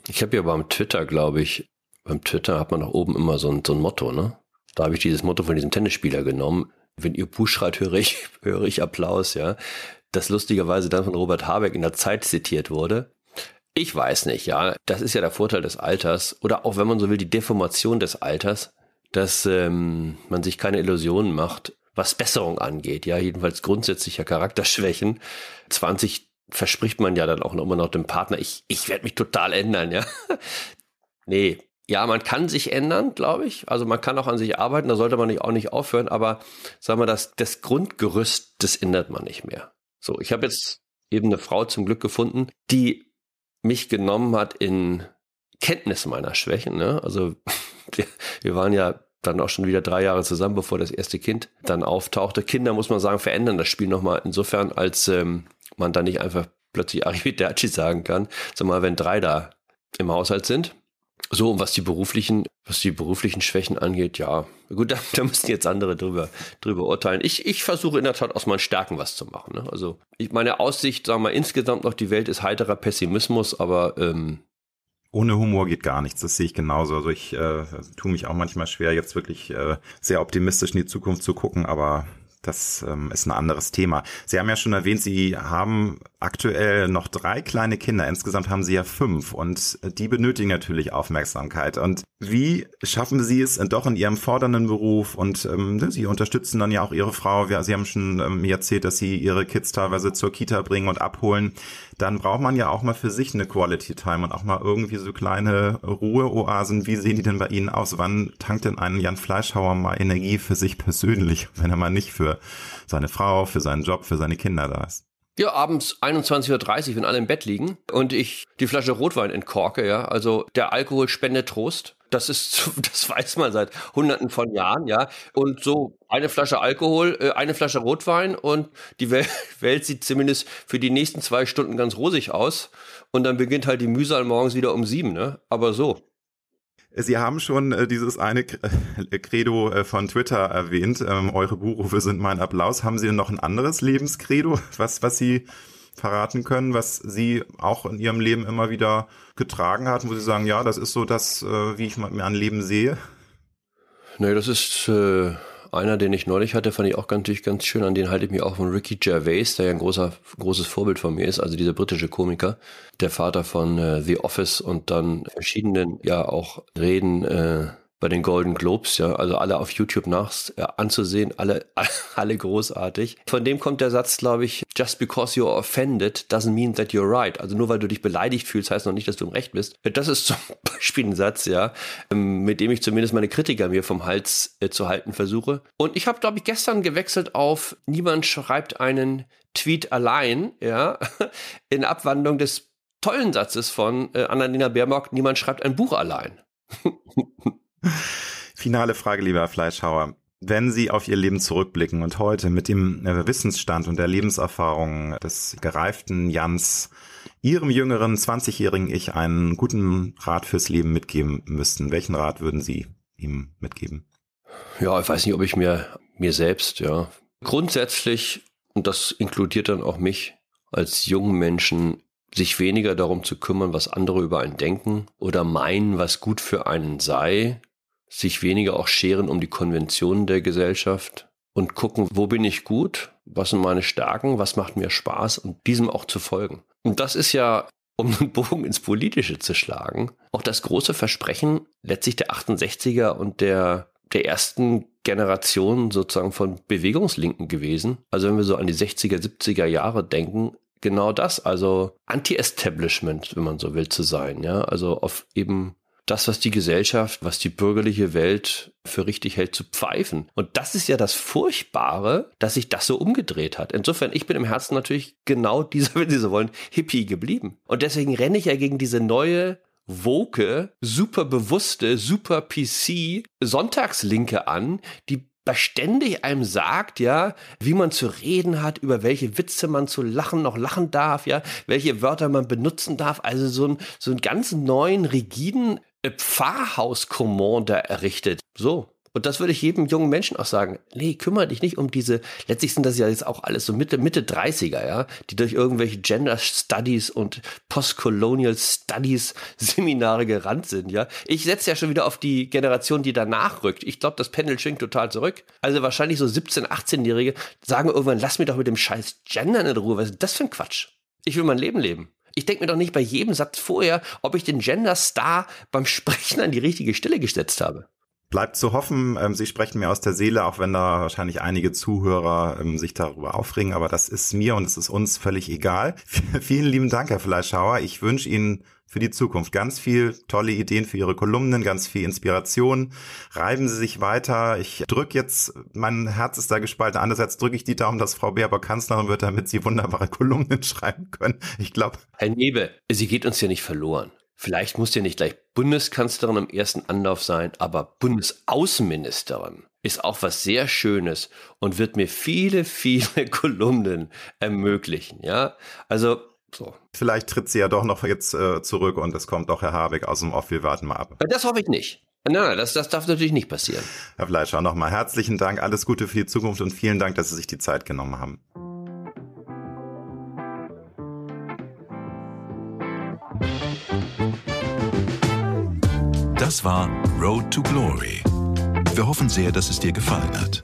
Ich habe ja beim Twitter, glaube ich, beim Twitter hat man nach oben immer so ein, so ein Motto, ne? Da habe ich dieses Motto von diesem Tennisspieler genommen. Wenn ihr Buch schreit, höre ich, höre ich Applaus, ja. Das lustigerweise dann von Robert Habeck in der Zeit zitiert wurde. Ich weiß nicht, ja. Das ist ja der Vorteil des Alters oder auch, wenn man so will, die Deformation des Alters, dass ähm, man sich keine Illusionen macht, was Besserung angeht. Ja, jedenfalls grundsätzlicher Charakterschwächen. 20 verspricht man ja dann auch noch immer noch dem Partner, ich, ich werde mich total ändern, ja. nee, ja, man kann sich ändern, glaube ich. Also man kann auch an sich arbeiten, da sollte man nicht, auch nicht aufhören, aber sagen wir, das, das Grundgerüst, das ändert man nicht mehr. So, ich habe jetzt eben eine Frau zum Glück gefunden, die mich genommen hat in Kenntnis meiner Schwächen. Ne? Also wir, waren ja dann auch schon wieder drei Jahre zusammen, bevor das erste Kind dann auftauchte. Kinder, muss man sagen, verändern das Spiel nochmal insofern, als ähm, man dann nicht einfach plötzlich Arrivederci sagen kann, sag mal, wenn drei da im Haushalt sind. So, und was die beruflichen, was die beruflichen Schwächen angeht, ja, gut, da, da müssen jetzt andere drüber, drüber urteilen. Ich, ich versuche in der Tat aus meinen Stärken was zu machen. Ne? Also, ich, meine Aussicht, sagen wir insgesamt noch die Welt ist heiterer Pessimismus, aber ähm, ohne Humor geht gar nichts, das sehe ich genauso. Also ich äh, tue mich auch manchmal schwer, jetzt wirklich äh, sehr optimistisch in die Zukunft zu gucken, aber das ähm, ist ein anderes Thema. Sie haben ja schon erwähnt, Sie haben aktuell noch drei kleine Kinder. Insgesamt haben Sie ja fünf und die benötigen natürlich Aufmerksamkeit. Und wie schaffen Sie es doch in Ihrem fordernden Beruf und ähm, ne, Sie unterstützen dann ja auch Ihre Frau. Sie haben schon ähm, erzählt, dass Sie Ihre Kids teilweise zur Kita bringen und abholen. Dann braucht man ja auch mal für sich eine Quality Time und auch mal irgendwie so kleine Ruheoasen. Wie sehen die denn bei Ihnen aus? Wann tankt denn ein Jan Fleischhauer mal Energie für sich persönlich, wenn er mal nicht für seine Frau, für seinen Job, für seine Kinder da ist. Ja, abends 21.30 Uhr, wenn alle im Bett liegen und ich die Flasche Rotwein entkorke, ja. Also der Alkohol spendet Trost. Das ist, das weiß man seit hunderten von Jahren, ja. Und so eine Flasche Alkohol, äh, eine Flasche Rotwein und die Welt sieht zumindest für die nächsten zwei Stunden ganz rosig aus. Und dann beginnt halt die Mühsal morgens wieder um sieben, ne? Aber so. Sie haben schon äh, dieses eine äh, Credo äh, von Twitter erwähnt. Ähm, eure Buchrufe sind mein Applaus. Haben Sie noch ein anderes Lebenskredo, was, was Sie verraten können, was Sie auch in Ihrem Leben immer wieder getragen hat, wo Sie sagen, ja, das ist so das, äh, wie ich mir ein Leben sehe? Nee, das ist äh, einer, den ich neulich hatte, fand ich auch ganz, ganz schön. An den halte ich mich auch von Ricky Gervais, der ja ein großer, großes Vorbild von mir ist, also dieser britische Komiker, der Vater von äh, The Office und dann verschiedenen, ja auch Reden äh, bei den Golden Globes, ja, also alle auf YouTube nach äh, anzusehen, alle, alle großartig. Von dem kommt der Satz, glaube ich, just because you're offended doesn't mean that you're right. Also nur weil du dich beleidigt fühlst, heißt noch nicht, dass du im Recht bist. Das ist zum Beispiel ein Satz, ja, ähm, mit dem ich zumindest meine Kritiker mir vom Hals äh, zu halten versuche. Und ich habe, glaube ich, gestern gewechselt auf niemand schreibt einen Tweet allein, ja, in Abwandlung des tollen Satzes von äh, Annalena Baerbock, niemand schreibt ein Buch allein. Finale Frage, lieber Fleischhauer. Wenn Sie auf Ihr Leben zurückblicken und heute mit dem äh, Wissensstand und der Lebenserfahrung des gereiften Jans Ihrem jüngeren 20-jährigen Ich einen guten Rat fürs Leben mitgeben müssten, welchen Rat würden Sie ihm mitgeben? Ja, ich weiß nicht, ob ich mir, mir selbst, ja. Grundsätzlich, und das inkludiert dann auch mich, als jungen Menschen sich weniger darum zu kümmern, was andere über einen denken oder meinen, was gut für einen sei, sich weniger auch scheren um die Konventionen der Gesellschaft und gucken, wo bin ich gut, was sind meine Stärken, was macht mir Spaß und diesem auch zu folgen. Und das ist ja, um einen Bogen ins Politische zu schlagen, auch das große Versprechen letztlich der 68er und der, der ersten Generation sozusagen von Bewegungslinken gewesen. Also wenn wir so an die 60er, 70er Jahre denken, genau das, also Anti-Establishment, wenn man so will, zu sein, ja, also auf eben das, was die Gesellschaft, was die bürgerliche Welt für richtig hält, zu pfeifen. Und das ist ja das Furchtbare, dass sich das so umgedreht hat. Insofern, ich bin im Herzen natürlich genau dieser, wenn Sie so wollen, Hippie geblieben. Und deswegen renne ich ja gegen diese neue woke, super bewusste, super PC Sonntagslinke an, die ständig einem sagt, ja, wie man zu reden hat, über welche Witze man zu lachen noch lachen darf, ja, welche Wörter man benutzen darf, also so ein so einen ganz neuen rigiden Pfarrhaus-Commander errichtet. So. Und das würde ich jedem jungen Menschen auch sagen. Nee, kümmere dich nicht um diese, letztlich sind das ja jetzt auch alles so Mitte, Mitte 30er, ja, die durch irgendwelche Gender Studies und Postcolonial Studies Seminare gerannt sind, ja. Ich setze ja schon wieder auf die Generation, die danach rückt. Ich glaube, das Pendel schwingt total zurück. Also wahrscheinlich so 17-, 18-Jährige sagen irgendwann, lass mich doch mit dem scheiß Gendern in Ruhe. Was ist das für ein Quatsch? Ich will mein Leben leben. Ich denke mir doch nicht bei jedem Satz vorher, ob ich den Gender Star beim Sprechen an die richtige Stelle gesetzt habe. Bleibt zu hoffen, ähm, Sie sprechen mir aus der Seele, auch wenn da wahrscheinlich einige Zuhörer ähm, sich darüber aufregen, aber das ist mir und es ist uns völlig egal. Vielen lieben Dank, Herr Fleischhauer. Ich wünsche Ihnen für die Zukunft. Ganz viel tolle Ideen für Ihre Kolumnen, ganz viel Inspiration. Reiben Sie sich weiter. Ich drücke jetzt, mein Herz ist da gespalten. Andererseits drücke ich die Daumen, dass Frau Baerbock Kanzlerin wird, damit Sie wunderbare Kolumnen schreiben können. Ich glaube. Herr Nebe, sie geht uns ja nicht verloren. Vielleicht muss ja nicht gleich Bundeskanzlerin im ersten Anlauf sein, aber Bundesaußenministerin ist auch was sehr Schönes und wird mir viele, viele Kolumnen ermöglichen. Ja, also so. Vielleicht tritt sie ja doch noch jetzt äh, zurück und es kommt doch Herr Habeck aus dem Off. Wir warten mal ab. Das hoffe ich nicht. Nein, nein, das, das darf natürlich nicht passieren. Herr Fleischer, nochmal herzlichen Dank, alles Gute für die Zukunft und vielen Dank, dass Sie sich die Zeit genommen haben. Das war Road to Glory. Wir hoffen sehr, dass es dir gefallen hat.